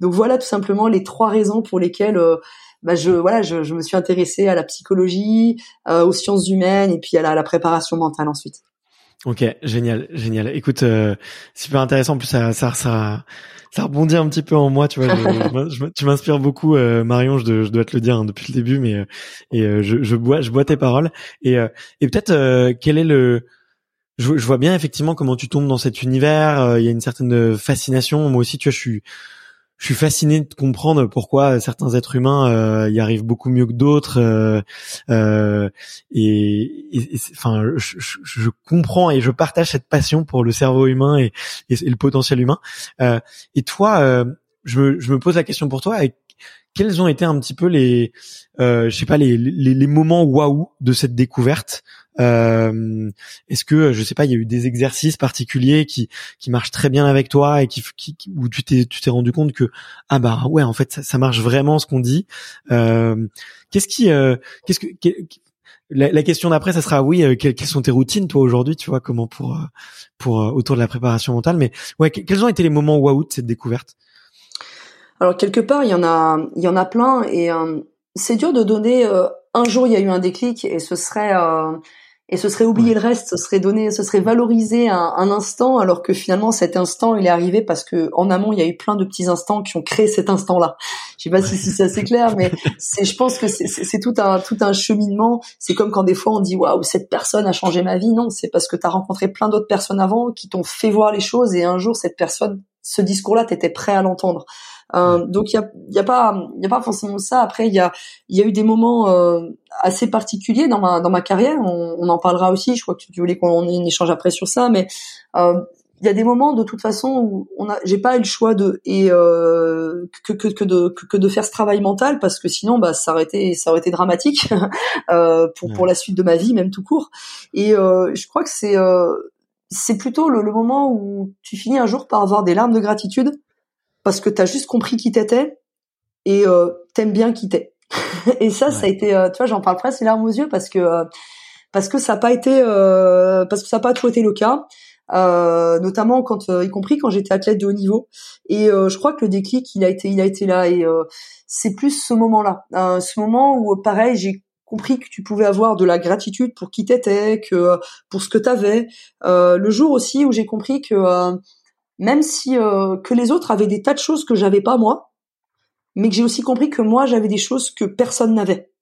Speaker 2: Donc voilà tout simplement les trois raisons pour lesquelles euh, bah, je voilà je, je me suis intéressée à la psychologie, euh, aux sciences humaines et puis à la, à la préparation mentale ensuite.
Speaker 1: Ok, génial, génial. Écoute, euh, super intéressant. En plus, ça, ça, ça, rebondit un petit peu en moi, tu vois. Tu m'inspires beaucoup, euh, Marion. Je, dois te le dire hein, depuis le début, mais euh, et euh, je, je bois, je bois tes paroles. Et, et peut-être quel est le je, vois bien effectivement comment tu tombes dans cet univers. Il y a une certaine fascination. Moi aussi, tu vois, je suis je suis fasciné de comprendre pourquoi certains êtres humains euh, y arrivent beaucoup mieux que d'autres euh, euh, et, enfin je, je, comprends et je partage cette passion pour le cerveau humain et, et, le potentiel humain. Euh, et toi euh, je me, je me pose la question pour toi quels ont été un petit peu les je sais pas les, les, les moments waouh de cette découverte euh, Est-ce que je sais pas, il y a eu des exercices particuliers qui qui marchent très bien avec toi et qui, qui où tu t'es tu t'es rendu compte que ah bah ouais en fait ça, ça marche vraiment ce qu'on dit. Euh, qu'est-ce qui euh, qu'est-ce que la, question d'après, ça sera oui, euh, quelles, sont tes routines toi aujourd'hui, tu vois, comment pour euh, pour autour de la préparation mentale. Mais ouais, quels ont été les moments waouh de cette découverte?
Speaker 2: Alors quelque part, il y en a il y en a plein et c'est dur de donner. un jour, il y a eu un déclic et ce serait et ce serait oublier le reste, ce serait donner, ce serait valoriser un, un, instant, alors que finalement cet instant il est arrivé parce que en amont il y a eu plein de petits instants qui ont créé cet instant-là. Je sais pas si, si c'est assez clair, mais c'est, je pense que c'est tout un tout un cheminement. C'est comme quand des fois on dit waouh cette personne a changé ma vie. Non, c'est parce que tu as rencontré plein d'autres personnes avant qui t'ont fait voir les choses et un jour cette personne, ce discours-là, t'étais prêt à l'entendre. Euh, donc il y a, y a pas il y a pas forcément ça. Après il y a il y a eu des moments euh, assez particuliers dans ma dans ma carrière. On, on, en parlera aussi. Je crois que tu voulais qu'on ait une échange après sur ça, mais euh, il y a des moments de toute façon où on a j'ai pas eu le choix de et euh, que, que, que de que, de faire ce travail mental parce que sinon bah ça aurait été ça aurait été dramatique euh, pour pour la suite de ma vie même tout court et euh, je crois que c'est euh, c'est plutôt le, le, moment où tu finis un jour par avoir des larmes de gratitude parce que t'as juste compris qui t'étais et euh, t'aimes bien qui t'es. et ça, ça a été, euh, tu vois, j'en parle presque les larmes aux yeux parce que euh, parce que ça n'a pas été, euh, parce que ça n'a pas toujours été le cas. Euh, notamment quand, y compris quand j'étais athlète de haut niveau. Et je crois que le déclic, il a été, il a été là. Et c'est plus ce moment-là, ce moment où, pareil, j'ai compris que tu pouvais avoir de la gratitude pour qui t'étais, que pour ce que t'avais. le jour aussi où j'ai compris que même si euh, que les autres avaient des tas de choses que j'avais pas moi, mais que j'ai aussi compris que moi j'avais des choses que personne n'avait.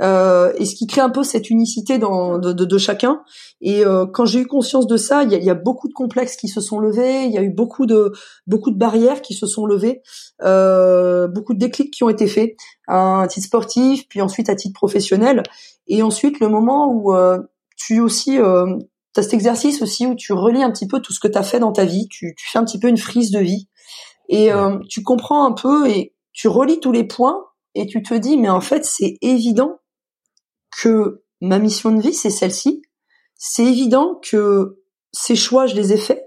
Speaker 2: Euh, et ce qui crée un peu cette unicité dans, de, de, chacun. Et euh, quand j'ai eu conscience de ça, il y a, y a, beaucoup de complexes qui se sont levés, il y a eu beaucoup de beaucoup de barrières qui se sont levées, euh, beaucoup de déclics qui ont été faits à titre sportif, puis ensuite à titre professionnel, et ensuite le moment où euh, tu aussi T'as cet exercice aussi où tu relis un petit peu tout ce que tu as fait dans ta vie, tu, tu, fais un petit peu une frise de vie. Et euh, tu comprends un peu et tu relis tous les points et tu te dis mais en fait c'est évident que ma mission de vie c'est celle-ci, c'est évident que ces choix je les ai faits,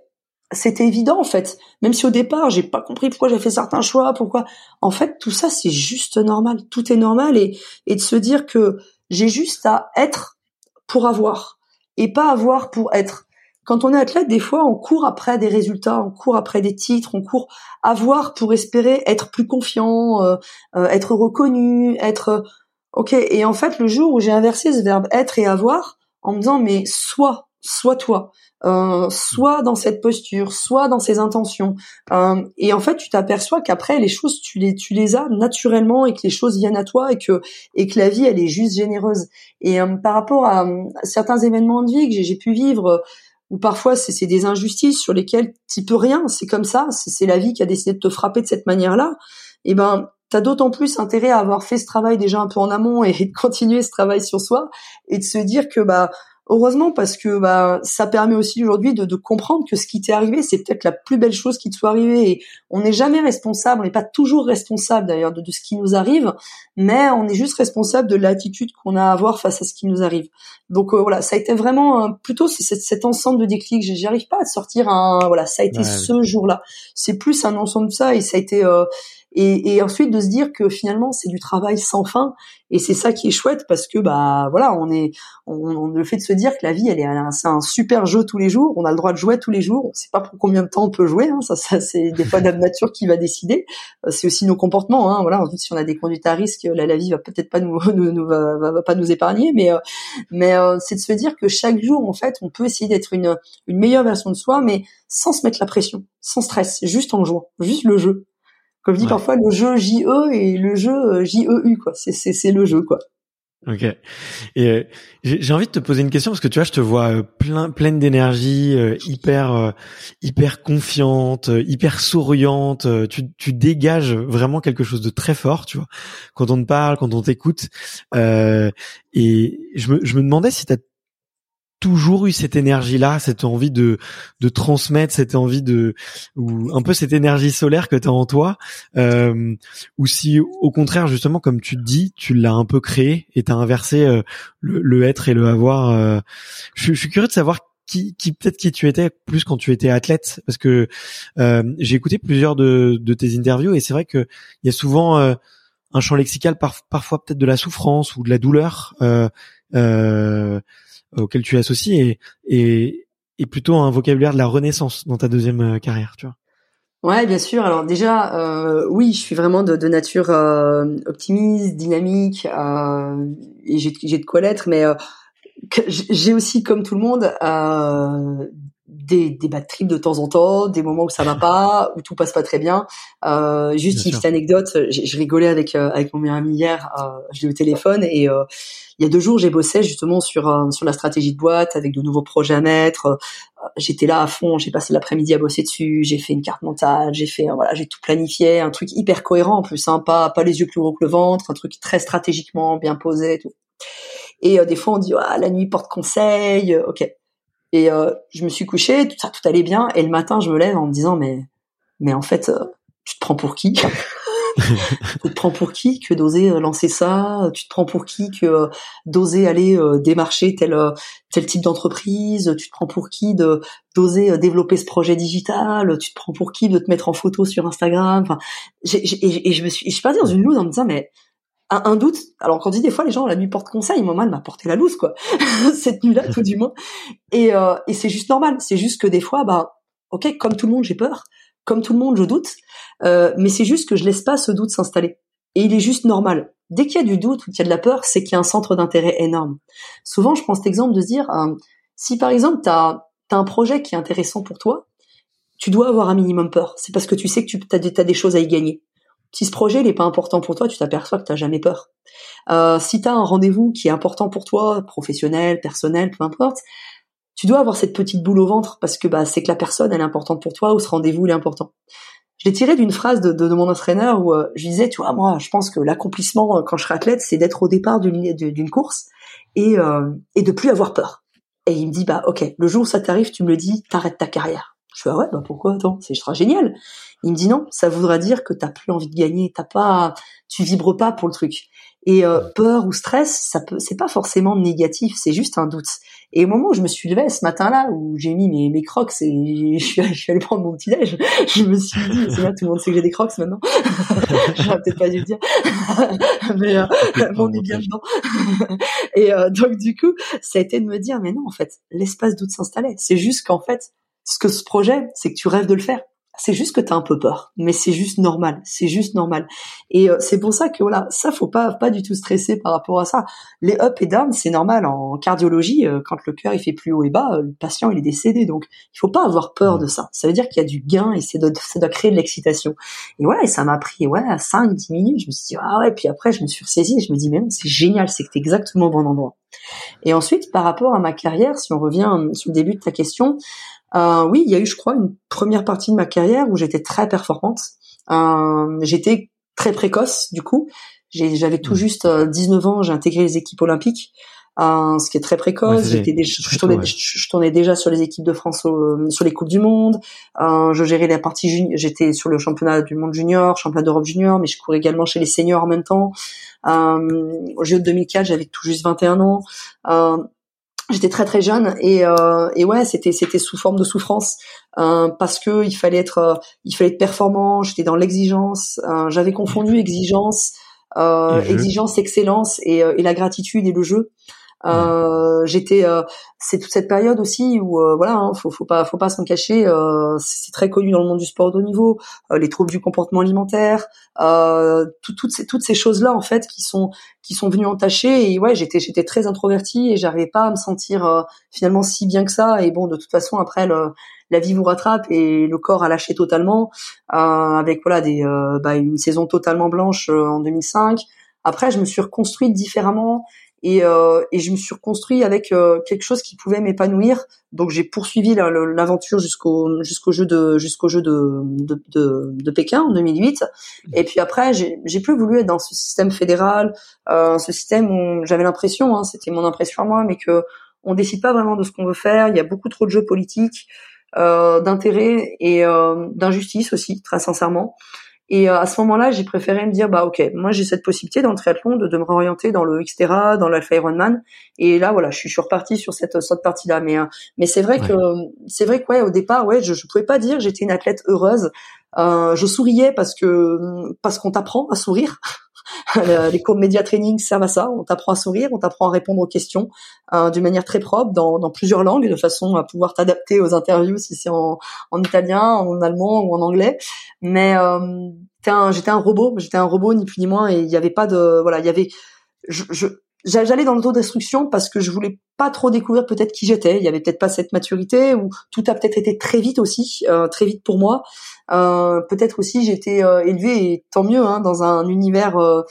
Speaker 2: c'était évident en fait, même si au départ j'ai pas compris pourquoi j'ai fait certains choix, pourquoi. En fait tout ça c'est juste normal, tout est normal et, et de se dire que j'ai juste à être pour avoir et pas avoir pour être. Quand on est athlète, des fois, on court après des résultats, on court après des titres, on court avoir pour espérer être plus confiant, euh, euh, être reconnu, être ok. Et en fait, le jour où j'ai inversé ce verbe être et avoir, en me disant mais sois, sois toi, euh, soit dans cette posture, soit dans ces intentions. Euh, et en fait, tu t'aperçois qu'après les choses, tu les tu les as naturellement et que les choses viennent à toi et que et que la vie elle est juste généreuse. Et euh, par rapport à, certains événements de vie que j'ai pu vivre ou parfois c'est des injustices sur lesquelles tu peux rien, c'est comme ça, c'est la vie qui a décidé de te frapper de cette manière-là. Et eh ben t'as d'autant plus intérêt à avoir fait ce travail déjà un peu en amont et de continuer ce travail sur soi et de se dire que bah heureusement parce que bah ça permet aussi aujourd'hui de, de, comprendre que ce qui t'est arrivé c'est peut-être la plus belle chose qui te soit arrivée. Et on n'est jamais responsable on n'est pas toujours responsable d'ailleurs de, de, ce qui nous arrive mais on est juste responsable de l'attitude qu'on a à avoir face à ce qui nous arrive. Donc euh, voilà ça a été vraiment plutôt c'est cet, ensemble de déclics. J'arrive pas à sortir un voilà ça a été ce jour-là. C'est plus un ensemble de ça et ça a été euh, et, et ensuite de se dire que finalement c'est du travail sans fin. Et c'est ça qui est chouette parce que bah voilà on est on, le fait de se dire que la vie elle est c'est un super jeu tous les jours. On a le droit de jouer tous les jours. On sait pas pour combien de temps on peut jouer hein, ça, ça c'est des fois la nature qui va décider. Euh, c'est aussi nos comportements hein, voilà si on a des conduites à risque la, la vie va peut-être pas nous, nous, va, va, pas nous épargner. Mais euh, mais euh, c'est de se dire que chaque jour en fait on peut essayer d'être une une meilleure version de soi mais sans se mettre la pression sans stress juste en jouant juste le jeu comme je dis parfois, le jeu JE et le jeu euh, JEU, quoi. C'est, c'est, c'est le jeu, quoi.
Speaker 1: Ok. Et euh, j'ai envie de te poser une question parce que tu vois, je te vois euh, plein, pleine d'énergie, hyper, hyper confiante, hyper souriante. Tu, tu dégages vraiment quelque chose de très fort, tu vois. Quand on te parle, quand on t'écoute. et je me, je me demandais si tu as toujours eu cette énergie-là, cette envie de de transmettre, cette envie de ou un peu cette énergie solaire que tu as en toi, euh, ou si au contraire justement comme tu te dis, tu l'as un peu créé et t'as inversé euh, le, être et le avoir. Euh. Je, suis curieux de savoir qui, qui peut-être qui tu étais plus quand tu étais athlète, parce que euh, j'ai écouté plusieurs de, de tes interviews et c'est vrai que il y a souvent un champ lexical parfois peut-être de la souffrance ou de la douleur. Euh, auquel tu es associé et, et, plutôt un vocabulaire de la renaissance dans ta deuxième euh, carrière, tu vois.
Speaker 2: Ouais, bien sûr. Alors déjà, euh, oui, je suis vraiment de, de nature euh, optimiste, dynamique, euh, et j'ai, j'ai de quoi l'être, mais euh, j'ai aussi, comme tout le monde, euh, des, des bad trips de temps en temps, des moments où ça va pas, où tout passe pas très bien. Euh, juste une petite anecdote, je rigolais avec avec mon meilleur ami hier, je l'ai au téléphone et il y a deux jours, j'ai bossé justement sur euh, sur la stratégie de boîte avec de nouveaux projets à mettre. Euh, j'étais là à fond, j'ai passé l'après-midi à bosser dessus, j'ai fait une carte mentale, j'ai fait voilà, j'ai tout planifié, un truc hyper cohérent en plus, hein, pas pas les yeux plus gros que le ventre, un truc très stratégiquement bien posé et tout. Et euh, des fois on dit ah, la nuit porte conseil, ok. Et je me suis couchée, tout ça tout allait bien, et le matin je me lève en me disant mais mais en fait tu te prends pour qui? Tu te prends pour qui que d'oser euh, lancer ça? Tu te prends pour qui que euh, d'oser aller euh, démarcher tel tel type d'entreprise? Tu te prends pour qui de d'oser développer ce projet digital? Tu te prends pour qui de te mettre en photo sur Instagram? Enfin, et, je me suis, je suis pas dans une loose en me disant mais un, doute. Alors quand on dit des fois les gens la nuit porte conseil, moi mal m'a porté la loose quoi. Cette nuit-là tout du moins. Et, et c'est juste normal. C'est juste que des fois bah ok comme tout le monde j'ai peur comme tout le monde, je doute, euh, mais c'est juste que je laisse pas ce doute s'installer. Et il est juste normal. Dès qu'il y a du doute ou qu'il y a de la peur, c'est qu'il y a un centre d'intérêt énorme. Souvent, je prends cet exemple de se dire, euh, si par exemple, tu as, un projet qui est intéressant pour toi, tu dois avoir un minimum peur. C'est parce que tu sais que tu as as des choses à y gagner. Si ce projet n'est pas important pour toi, tu t'aperçois que tu n'as jamais peur. Euh, si tu as un rendez-vous qui est important pour toi, professionnel, personnel, peu importe, tu dois avoir cette petite boule au ventre parce que bah, c'est que la personne elle est importante pour toi ou ce rendez-vous il est important. Je l'ai tiré d'une phrase de, de, mon entraîneur où euh, je disais, tu vois, moi, je pense que l'accomplissement euh, quand je serai athlète, c'est d'être au départ d'une d'une course et euh, et de plus avoir peur. Et il me dit, bah ok, le jour où ça t'arrive, tu me le dis, t'arrêtes ta carrière. Je fais ah ouais, bah pourquoi Attends, c'est sera génial. Il me dit non, ça voudra dire que t'as plus envie de gagner, t'as pas, tu vibres pas pour le truc. Et euh, peur ou stress, ça peut, c'est pas forcément négatif, c'est juste un doute. Et au moment où je me suis levée ce matin-là, où j'ai mis mes, mes crocs et je suis, je suis allée prendre mon petit déj, je me suis dit, c'est là, tout le monde sait que j'ai des crocs maintenant. J'aurais peut-être pas dû le dire, mais euh, on est bien dedans. et euh, donc du coup, ça a été de me dire, mais non, en fait, l'espace doute s'installait. C'est juste qu'en fait, ce que ce projet, c'est que tu rêves de le faire c'est juste que tu as un peu peur, mais c'est juste normal, c'est juste normal. Et euh, c'est pour ça que voilà, ça faut pas pas du tout stresser par rapport à ça. Les up et down, c'est normal en cardiologie euh, quand le cœur il fait plus haut et bas, euh, le patient il est décédé. Donc il faut pas avoir peur de ça. Ça veut dire qu'il y a du gain et c'est ça doit créer de l'excitation. Et voilà, et ça m'a pris ouais, 5 10 minutes, je me suis dit ah ouais, puis après je me suis ressaisie et je me dis mais non, c'est génial, c'est que tu exactement au bon endroit. Et ensuite par rapport à ma carrière, si on revient sur le début de ta question, euh, oui, il y a eu, je crois, une première partie de ma carrière où j'étais très performante. Euh, j'étais très précoce, du coup. J'avais tout mmh. juste 19 euh, ans, j'ai intégré les équipes olympiques. Euh, ce qui est très précoce. J'étais déjà, je, tournais, je, tournais, déjà sur les équipes de France sur les coupes du monde. Euh, je gérais la partie junior. J'étais sur le championnat du monde junior, championnat d'Europe junior, mais je courais également chez les seniors en même temps. Euh, au JO de 2004, j'avais tout juste 21 ans. Euh, j'étais très très jeune et, euh, et ouais c'était c'était sous forme de souffrance euh, parce que il fallait être euh, il fallait être performant j'étais dans l'exigence euh, j'avais confondu exigence exigence excellence et, et la gratitude et le jeu euh, j'étais, euh, c'est toute cette période aussi où euh, voilà, hein, faut, faut pas, faut pas s'en cacher. c'est très connu dans le monde du sport de haut niveau, les troubles du comportement alimentaire, toutes ces toutes ces choses là en fait qui sont qui sont venues entacher. Et ouais, j'étais j'étais très introvertie et j'arrivais pas à me sentir finalement si bien que ça. Et bon, de toute façon après le, la vie vous rattrape et le corps a lâché totalement avec voilà des bah, une saison totalement blanche en 2005. Après, je me suis reconstruite différemment et, euh, et je me suis reconstruit avec euh, quelque chose qui pouvait m'épanouir. Donc j'ai poursuivi l'aventure jusqu'au jusqu'au jeu de jusqu'au jeu de, de, de, de, Pékin en 2008. Et puis après j'ai plus voulu être dans ce système fédéral, euh, ce système où j'avais l'impression, hein, c'était mon impression à moi, mais que on décide pas vraiment de ce qu'on veut faire. Il y a beaucoup trop de jeux politiques, euh, d'intérêt et euh, d'injustice aussi, très sincèrement. Et euh, à ce moment-là, j'ai préféré me dire, bah ok, moi j'ai cette possibilité dans le triathlon de, de me réorienter dans le Xterra, dans l'Alpha Ironman. Et là, voilà, je suis, je suis repartie sur cette, cette partie-là. Mais, euh, mais c'est vrai que, c'est vrai que ouais, au départ, ouais, je, je pouvais pas dire j'étais une athlète heureuse. Euh, je souriais parce que parce qu'on t'apprend à sourire. les cours de média training servent à ça. On t'apprend à sourire, on t'apprend à répondre aux questions euh, d'une manière très propre, dans, dans, plusieurs langues, de façon à pouvoir t'adapter aux interviews si c'est en, en, italien, en allemand ou en anglais. Mais euh, j'étais un, robot, j'étais un robot ni plus ni moins, et il n'y avait pas de voilà, il y avait je, je j'allais dans l'autodestruction parce que je voulais pas trop découvrir peut-être qui j'étais. Il y avait peut-être pas cette maturité ou tout a peut-être été très vite aussi, euh, très vite pour moi. Euh, peut-être aussi j'étais euh, élevée et tant mieux hein, dans un univers euh,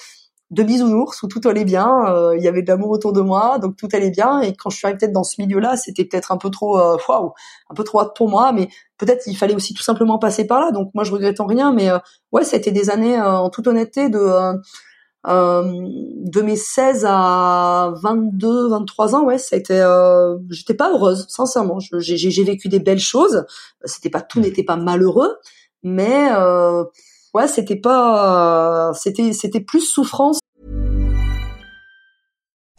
Speaker 2: de bisounours où tout allait bien. Euh, il y avait de l'amour autour de moi, donc tout allait bien. Et quand je suis arrivée peut-être dans ce milieu-là, c'était peut-être un peu trop, waouh, un peu trop hâte pour moi. Mais peut-être il fallait aussi tout simplement passer par là. Donc moi je regrette en rien, mais ouais, été des années en toute honnêteté de euh, de mes 16 à 22, 23 ans, ouais, ça a été, euh, j'étais pas heureuse, sincèrement. J'ai vécu des belles choses. C'était pas tout n'était pas malheureux, mais euh, ouais, c'était pas, c'était c'était plus souffrance.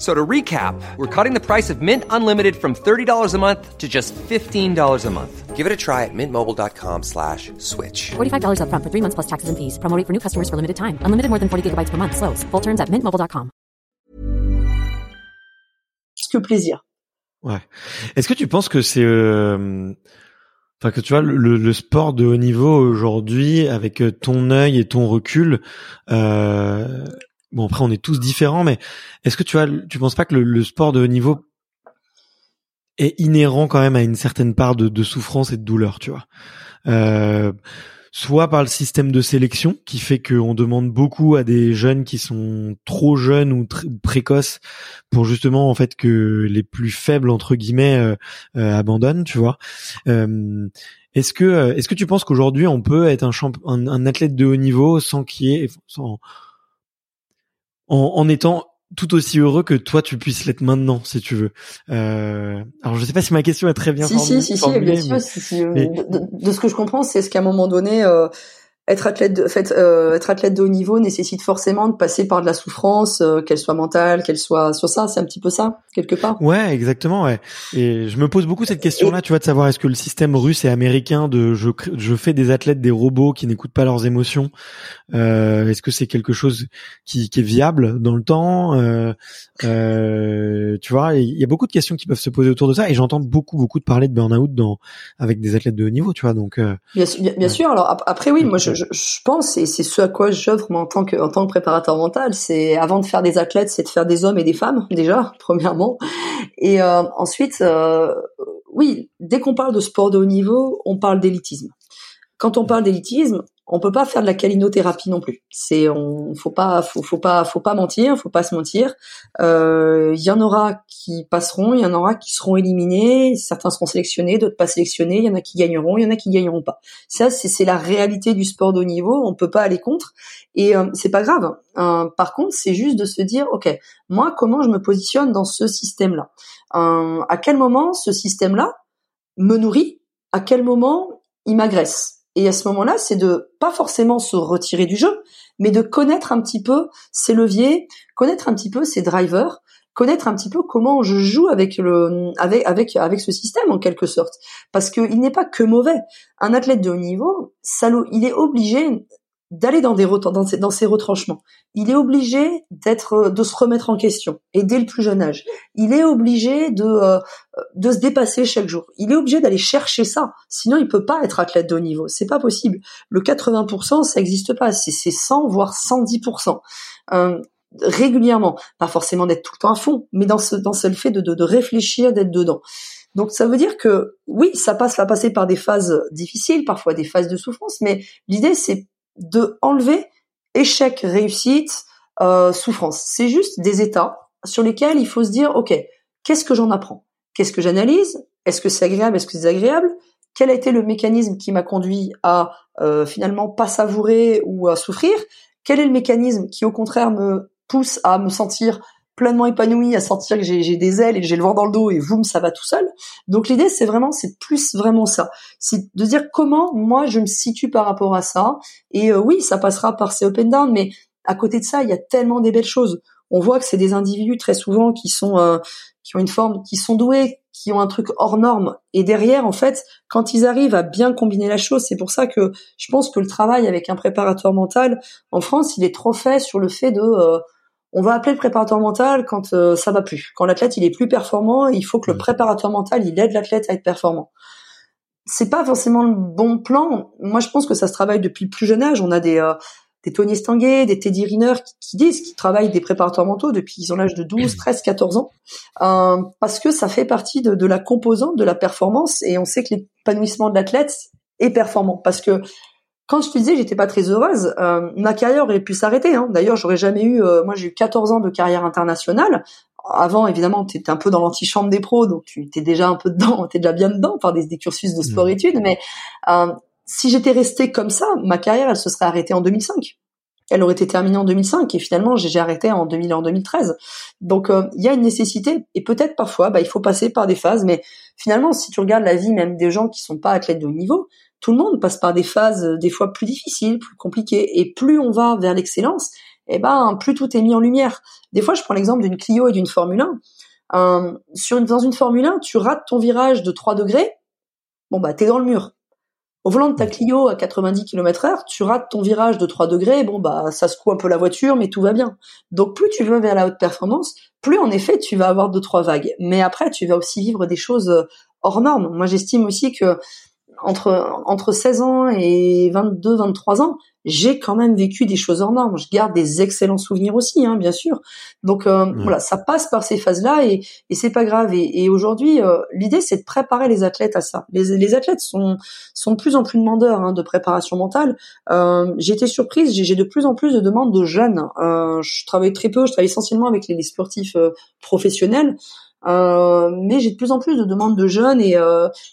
Speaker 3: So to recap, we're cutting the price of Mint Unlimited from $30 a month to just $15 a month. Give it a try at mintmobile.com slash switch.
Speaker 4: $45 up front for three months plus taxes and fees. Promoting for new customers for limited time. Unlimited more than 40 gigabytes per month. Slows. Full terms at mintmobile.com.
Speaker 2: Que plaisir.
Speaker 1: Ouais. Est-ce que tu penses que c'est... Euh... Enfin, que tu vois, le, le, sport de haut niveau aujourd'hui, avec ton œil et ton recul, euh, bon après on est tous différents, mais est-ce que tu as, tu penses pas que le, sport de haut niveau est inhérent quand même à une certaine part de, souffrance et de douleur, tu vois? Euh, Soit par le système de sélection qui fait qu'on demande beaucoup à des jeunes qui sont trop jeunes ou précoces pour justement en fait que les plus faibles entre guillemets euh, euh, abandonnent, tu vois? est-ce que est-ce que tu penses qu'aujourd'hui on peut être un, un, un athlète de haut niveau sans qu'il y ait en, en, étant tout aussi heureux que toi tu puisses l'être maintenant si tu veux. Euh, alors je sais pas si ma question est très bien
Speaker 2: si,
Speaker 1: formulée.
Speaker 2: Si si si, bien sûr. Si, euh, de, ce que je comprends, c'est ce qu'à un moment donné, euh, être athlète de, fait, euh, être athlète de haut niveau nécessite forcément de passer par de la souffrance, euh, qu'elle soit mentale, qu'elle soit sur ça. C'est un petit peu ça quelque part.
Speaker 1: Ouais, exactement. Ouais. Et je me pose beaucoup cette question-là, tu vois, de savoir est-ce que le système russe et américain de je, je fais des athlètes des robots qui n'écoutent pas leurs émotions, euh, est-ce que c'est quelque chose qui, qui, est viable dans le temps euh, euh, Tu vois, il y a beaucoup de questions qui peuvent se poser autour de ça, et j'entends beaucoup beaucoup de parler de burn-out dans avec des athlètes de haut niveau, tu vois. Donc
Speaker 2: euh, bien, bien, bien sûr. Alors après, oui, moi je je, pense, et c'est ce à quoi j'offre en tant que en tant que préparateur mental, c'est avant de faire des athlètes, c'est de faire des hommes et des femmes déjà, premièrement, et euh, ensuite, euh, oui, dès qu'on parle de sport de haut niveau, on parle d'élitisme. Quand on parle d'élitisme, on peut pas faire de la calinothérapie non plus. C'est, on, faut pas, faut, pas, faut pas mentir, faut pas se mentir. Euh, il y en aura qui passeront, il y en aura qui seront éliminés. Certains seront sélectionnés, d'autres pas sélectionnés. Il y en a qui gagneront, il y en a qui gagneront pas. Ça, c'est la réalité du sport de haut niveau. On peut pas aller contre, et euh, c'est pas grave. Euh, par contre, c'est juste de se dire, ok, moi, comment je me positionne dans ce système-là? Euh, À quel moment ce système-là me nourrit? À quel moment il m'agresse? Et à ce moment-là, c'est de pas forcément se retirer du jeu, mais de connaître un petit peu ses leviers, connaître un petit peu ses drivers, connaître un petit peu comment je joue avec le avec avec avec ce système en quelque sorte. Parce qu'il n'est pas que mauvais. Un athlète de haut niveau il est obligé d'aller dans des dans ces, retranchements. Il est obligé d'être de se remettre en question et dès le plus jeune âge. Il est obligé de euh, de se dépasser chaque jour. Il est obligé d'aller chercher ça. Sinon, il peut pas être athlète de haut niveau. C'est pas possible. Le 80%, ça existe pas. C'est c'est 100 voire 110%. Euh, régulièrement, pas forcément d'être tout le temps à fond, mais dans ce dans ce fait de, de, de réfléchir, d'être dedans. Donc ça veut dire que oui, ça passe, va passer par des phases difficiles, parfois des phases de souffrance, mais l'idée c'est de enlever échec, réussite, euh, souffrance. C'est juste des états sur lesquels il faut se dire, ok, qu'est-ce que j'en apprends? Qu'est-ce que j'analyse? Est-ce que c'est agréable? Est-ce que c'est agréable Quel a été le mécanisme qui m'a conduit à euh, finalement pas savourer ou à souffrir? Quel est le mécanisme qui au contraire me pousse à me sentir pleinement épanoui, à sentir que j'ai des ailes et j'ai le vent dans le dos et boum, ça va tout seul. Donc l'idée, c'est vraiment, c'est plus vraiment ça. C'est de dire comment moi je me situe par rapport à ça. Et euh, oui, ça passera par ces open down, mais à côté de ça, il y a tellement des belles choses. On voit que c'est des individus très souvent qui sont euh, qui ont une forme, qui sont doués, qui ont un truc hors norme. Et derrière, en fait, quand ils arrivent à bien combiner la chose, c'est pour ça que je pense que le travail avec un préparateur mental en France, il est trop fait sur le fait de euh, on va appeler le préparateur mental quand euh, ça va plus. Quand l'athlète il est plus performant, il faut que le préparateur mental il aide l'athlète à être performant. C'est pas forcément le bon plan. Moi, je pense que ça se travaille depuis le plus jeune âge. On a des euh, des Tony Stanguet, des Teddy Riner qui, disent qu'ils travaillent des préparateurs mentaux depuis qu'ils ont l'âge de 12, 13, 14 ans, euh, parce que ça fait partie de, de la composante de la performance et on sait que l'épanouissement de l'athlète est performant parce que quand je te disais j'étais pas très heureuse, euh, ma carrière aurait pu s'arrêter. Hein. D'ailleurs, j'aurais jamais eu. Euh, moi, j'ai eu 14 ans de carrière internationale. Avant, évidemment, tu étais un peu dans l'antichambre des pros, donc tu étais déjà un peu dedans, tu déjà bien dedans par des, des cursus de sport-études. Mmh. Mais euh, si j'étais restée comme ça, ma carrière, elle se serait arrêtée en 2005. Elle aurait été terminée en 2005 et finalement j'ai arrêté en 2000 en 2013. Donc il y a une nécessité et peut-être parfois bah, il faut passer par des phases. Mais finalement, si tu regardes la vie même des gens qui sont pas athlètes de haut niveau, tout le monde passe par des phases euh, des fois plus difficiles, plus compliquées, et plus on va vers l'excellence, eh ben plus tout est mis en lumière. Des fois, je prends l'exemple d'une Clio et d'une Formule 1. Euh, sur dans une Formule 1, tu rates ton virage de 3 degrés, bon bah t'es dans le mur. Au volant de ta Clio à 90 km heure, tu rates ton virage de 3 degrés, bon bah ça secoue un peu la voiture, mais tout va bien. Donc plus tu vas vers la haute performance, plus en effet tu vas avoir deux trois vagues. Mais après tu vas aussi vivre des choses euh, hors normes. Moi j'estime aussi que entre entre 16 ans et 22 23 ans j'ai quand même vécu des choses hors normes. Je garde des excellents souvenirs aussi hein, bien sûr. Donc euh, voilà ça passe par ces phases là et et c'est pas grave. Et, aujourd'hui euh, l'idée c'est de préparer les athlètes à ça. Les, les athlètes sont sont de plus en plus demandeurs hein, de préparation mentale. Euh, j'ai été surprise j'ai de plus en plus de demandes de jeunes. Euh, je travaille très peu je travaille essentiellement avec les, les sportifs professionnels. Mais j'ai de plus en plus de demandes de jeunes et,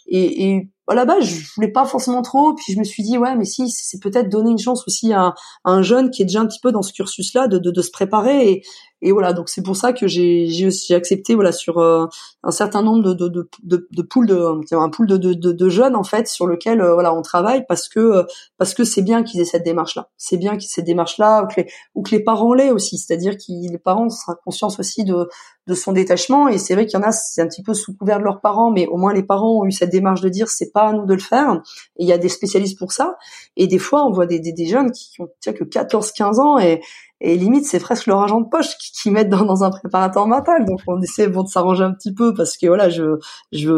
Speaker 2: et, et à la base, je voulais pas forcément trop. Puis je me suis dit, ouais, mais si, c'est peut-être donner une chance aussi à, un jeune qui est déjà un petit peu dans ce cursus-là de, se préparer. Et voilà, donc c'est pour ça que j'ai j'ai accepté voilà sur euh, un certain nombre de de de, de, poules de un pool de, de, de, jeunes en fait sur lequel euh, voilà on travaille parce que euh, parce que c'est bien qu'ils aient cette démarche là. C'est bien qu'ils cette démarche là ou que les ou que les parents l'aient aussi, c'est-à-dire que les parents sera conscience aussi de de son détachement. Et c'est vrai qu'il y en a c'est un petit peu sous couvert de leurs parents mais au moins les parents ont eu cette démarche de dire c'est pas à nous de le faire. Et il y a des spécialistes pour ça. Et des fois on voit des des, des jeunes qui ont que 14 15 ans et et limite c'est presque leur agent de poche qui, qui mettent dans, dans, un préparateur mental donc on essaie bon de s'arranger un petit peu parce que voilà je je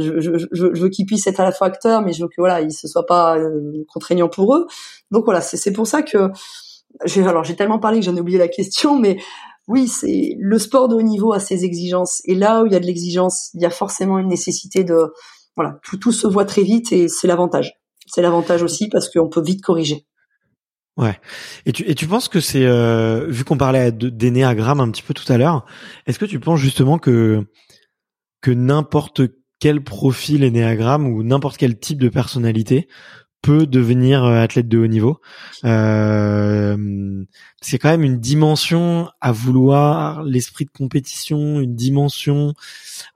Speaker 2: je, je, je, veux qu'ils puissent être à la fois mais je veux que voilà ils se soient pas euh, contraignants pour eux donc voilà c'est pour ça que alors j'ai tellement parlé que j'en ai oublié la question mais oui, c'est le sport de haut niveau a ses exigences et là où il y a de l'exigence, il y a forcément une nécessité de voilà, tout tout se voit très vite et c'est l'avantage. C'est l'avantage aussi parce qu'on peut vite corriger.
Speaker 1: Ouais. Et tu, et tu penses que c'est, euh, vu qu'on parlait d'énéagramme un petit peu tout à l'heure, est-ce que tu penses justement que, que n'importe quel profil énéagramme ou n'importe quel type de personnalité peut devenir euh, athlète de haut niveau? Euh, C'est quand même une dimension à vouloir l'esprit de compétition, une dimension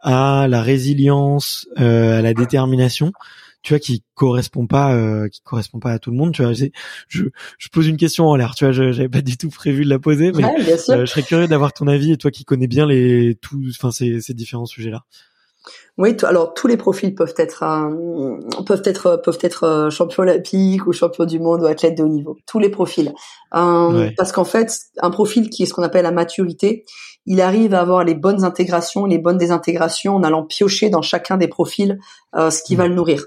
Speaker 1: à la résilience, euh, à la détermination tu vois, qui correspond pas, euh, qui correspond pas à tout le monde. Tu vois, je, je pose une question en l'air. Tu vois, je j'avais pas du tout prévu de la poser, mais euh, je serais curieux d'avoir ton avis et toi qui connais bien les tous, enfin ces, ces différents sujets-là.
Speaker 2: Oui, alors tous les profils peuvent être peuvent être peuvent être euh, champion olympique ou champion du monde ou athlète de haut niveau. Tous les profils, euh, parce qu'en fait, un profil qui est ce qu'on appelle la maturité, il arrive à avoir les bonnes intégrations, les bonnes désintégrations en allant piocher dans chacun des profils euh, ce qui va le nourrir.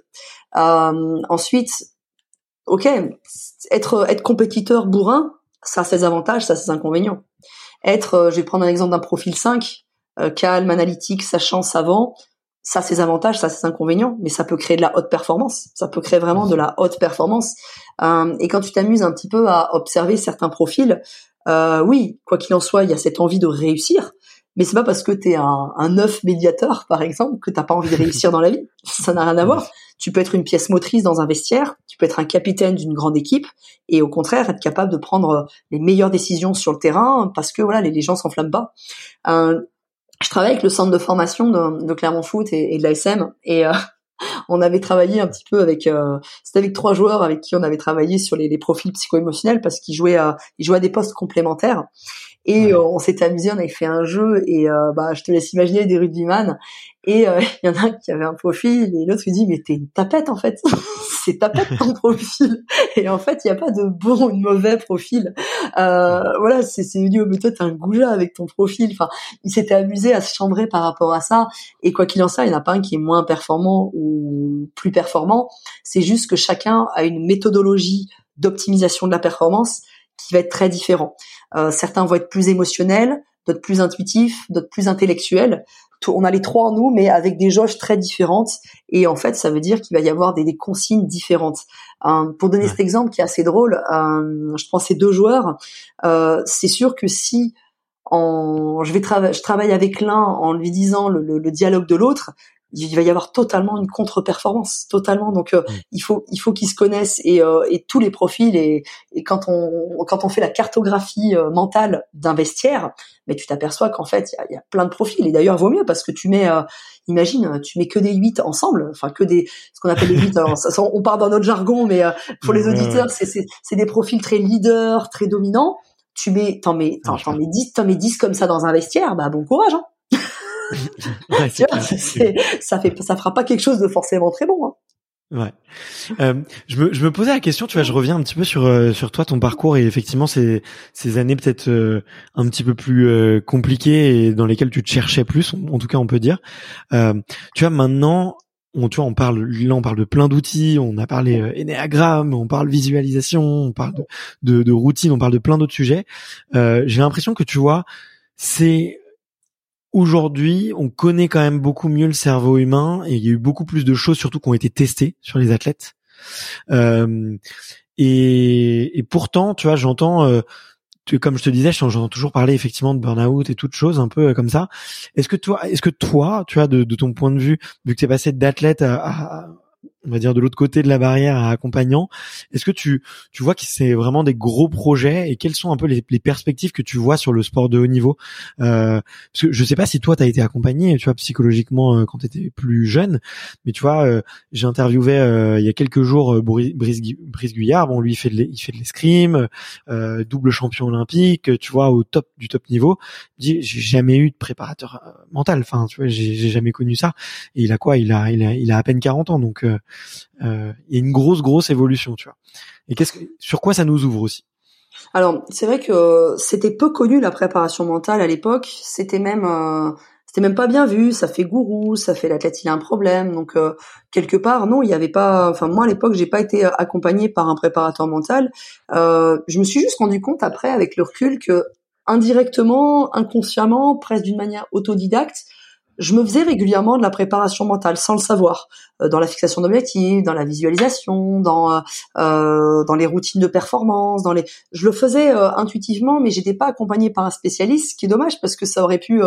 Speaker 2: ensuite, ok, être être compétiteur bourrin, ça a ses avantages, ça a ses inconvénients. Être, je vais prendre un exemple d'un profil 5, calme, analytique, sachant, savant ça a ses avantages, ça a ses inconvénients, mais ça peut créer de la haute performance. Ça peut créer vraiment de la haute performance. Euh, et quand tu t'amuses un petit peu à observer certains profils, euh, oui, quoi qu'il en soit, il y a cette envie de réussir. Mais c'est pas parce que t'es un, un œuf médiateur, par exemple, que t'as pas envie de réussir dans la vie. Ça n'a rien à voir. Tu peux être une pièce motrice dans un vestiaire, tu peux être un capitaine d'une grande équipe, et au contraire être capable de prendre les meilleures décisions sur le terrain parce que voilà, les, les gens s'enflamment pas. Euh, je travaille avec le centre de formation de, Clermont Foot et, et de l'ASM et euh, on avait travaillé un petit peu avec euh, c'était avec trois joueurs avec qui on avait travaillé sur les, les profils psycho-émotionnels parce qu'ils jouaient à ils jouaient à des postes complémentaires et euh, on s'était amusé on avait fait un jeu et euh, bah je te laisse imaginer des rugbyman et il y en a un qui avait un profil et l'autre lui dit mais t'es une tapette en fait. C'est tapette ton profil. Et en fait il y a pas de bon ou de mauvais profil. Euh, voilà c'est c'est dit mais toi t'es un goujat avec ton profil. Enfin il s'était amusé à se chambrer par rapport à ça. Et quoi qu'il en soit il n'y en a pas un qui est moins performant ou plus performant. C'est juste que chacun a une méthodologie d'optimisation de la performance qui va être très différent euh, certains vont être plus émotionnels d'autres plus intuitifs d'autres plus intellectuels on a les trois en nous, mais avec des jauges très différentes. Et en fait, ça veut dire qu'il va y avoir des, consignes différentes. Euh, pour donner cet exemple qui est assez drôle, euh, je prends ces deux joueurs. Euh, c'est sûr que si en, je vais je travaille avec l'un en lui disant le dialogue de l'autre, il va y avoir totalement une contre-performance, totalement. Donc euh, mm. il faut il faut qu'ils se connaissent et, euh, et tous les profils et, et, quand on quand on fait la cartographie euh, mentale d'un vestiaire, mais tu t'aperçois qu'en fait il y a, y a, plein de profils et d'ailleurs vaut mieux parce que tu mets imagine tu mets que des 8 ensemble, enfin que des ce qu'on appelle les 8 alors ça, on part dans notre jargon mais pour les auditeurs c'est c'est des profils très leaders, très dominants. Tu mets t'en mets t'en mets 10 t'en mets 10 comme ça dans un vestiaire, bah bon courage hein ça fait, ça fera pas quelque chose de forcément très bon. Hein.
Speaker 1: Ouais. Euh, je me je me posais la question, tu vois, je reviens un petit peu sur euh, sur toi, ton parcours et effectivement ces ces années peut-être euh, un petit peu plus euh, compliquées et dans lesquelles tu te cherchais plus, en, tout cas on peut dire. tu vois maintenant, on tu vois, on parle là on parle de plein d'outils, on a parlé énéagramme, on parle visualisation, on parle de de, de routine, on parle de plein d'autres sujets. J'ai l'impression que tu vois, c'est Aujourd'hui, on connaît quand même beaucoup mieux le cerveau humain et il y a eu beaucoup plus de choses, surtout qui ont été testées sur les athlètes. Euh, et, et, pourtant, tu vois, j'entends, euh, comme je te disais, j'entends toujours parler effectivement de burn-out et toutes choses un peu euh, comme ça. Est-ce que toi, est-ce que toi, tu vois, de, de, ton point de vue, vu que tu es passé d'athlète à, à, on va dire de l'autre côté de la barrière à accompagnant. Est-ce que tu tu vois que c'est vraiment des gros projets et quelles sont un peu les, les perspectives que tu vois sur le sport de haut niveau? Euh, Parce que je sais pas si toi tu as été accompagné, tu vois psychologiquement euh, quand tu étais plus jeune, mais tu vois euh, j'ai interviewé euh, il y a quelques jours Brice, Brice Guyard, bon lui il fait de il fait l'escrime, double champion olympique, tu vois au top du top niveau. Dit j'ai jamais eu de préparateur mental, enfin tu vois j'ai jamais connu ça. Et il a quoi? Il a il a il a à peine 40 ans donc euh, il y a une grosse grosse évolution, tu vois. Et qu'est-ce que, sur quoi ça nous ouvre aussi?
Speaker 2: Alors c'est vrai que c'était peu connu la préparation mentale à l'époque. C'était même euh, c'était même pas bien vu. Ça fait gourou, ça fait l'athlète il a un problème. Donc euh, quelque part non, il y avait pas. Enfin moi à l'époque j'ai pas été accompagné par un préparateur mental. je me suis juste rendu compte après avec le recul que indirectement, inconsciemment, presque d'une manière autodidacte, je me faisais régulièrement de la préparation mentale sans le savoir, euh, dans la fixation d'objectifs, dans la visualisation, dans euh, euh dans les routines de performance, dans les. Je le faisais intuitivement, mais j'étais pas accompagné par un spécialiste, ce qui est dommage parce que ça aurait pu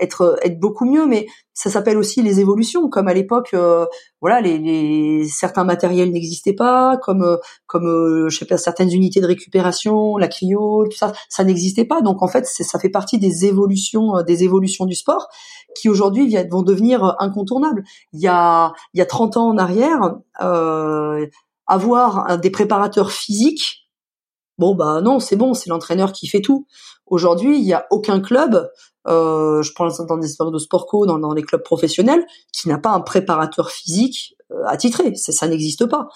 Speaker 2: être être beaucoup mieux mais ça s'appelle aussi les évolutions comme à l'époque euh, voilà les, les, certains matériels n'existaient pas comme euh, comme euh, je sais pas certaines unités de récupération la cryo tout ça ça n'existait pas. Donc en fait ça fait partie des évolutions des évolutions du sport qui aujourd'hui vont devenir incontournables. Il y a il y a 30 ans en arrière avoir des préparateurs physiques Bon bah non, c'est bon, c'est l'entraîneur qui fait tout. Aujourd'hui, il n'y a aucun club euh, je pense dans des sports de sport co, dans, les clubs professionnels, qui n'a pas un préparateur physique euh, attitré. Ça n'existe pas.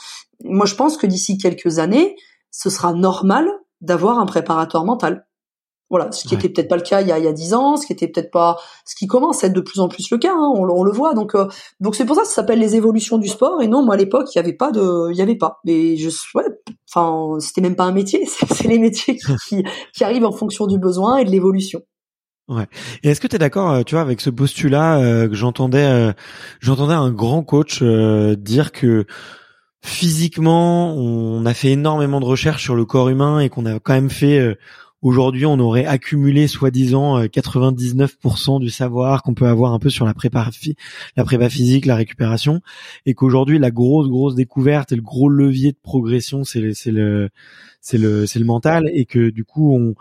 Speaker 2: Moi, je pense que d'ici quelques années, ce sera normal d'avoir un préparateur mental. Voilà, ce qui était peut-être pas le cas il y a, il y a 10 ans, ce qui était peut-être pas, ce qui commence à être de plus en plus le cas, hein, on, on, le voit. Donc, euh, donc c'est pour ça que ça s'appelle les évolutions du sport. Et non, moi à l'époque, il y avait pas de, il y avait pas. Mais je, ouais, enfin, c'était même pas un métier. C'est les métiers qui, qui arrivent en fonction du besoin et de l'évolution.
Speaker 1: Ouais. Et est-ce que tu es d'accord, euh, tu vois, avec ce postulat euh, que j'entendais, euh, j'entendais un grand coach dire que physiquement, on a fait énormément de recherches sur le corps humain et qu'on a quand même fait. Aujourd'hui, on aurait accumulé soi-disant 99% du savoir qu'on peut avoir un peu sur la prépa, la prépa physique, la récupération, et qu'aujourd'hui la grosse grosse découverte et le gros levier de progression, c'est le c'est le c'est le le mental, et que du coup on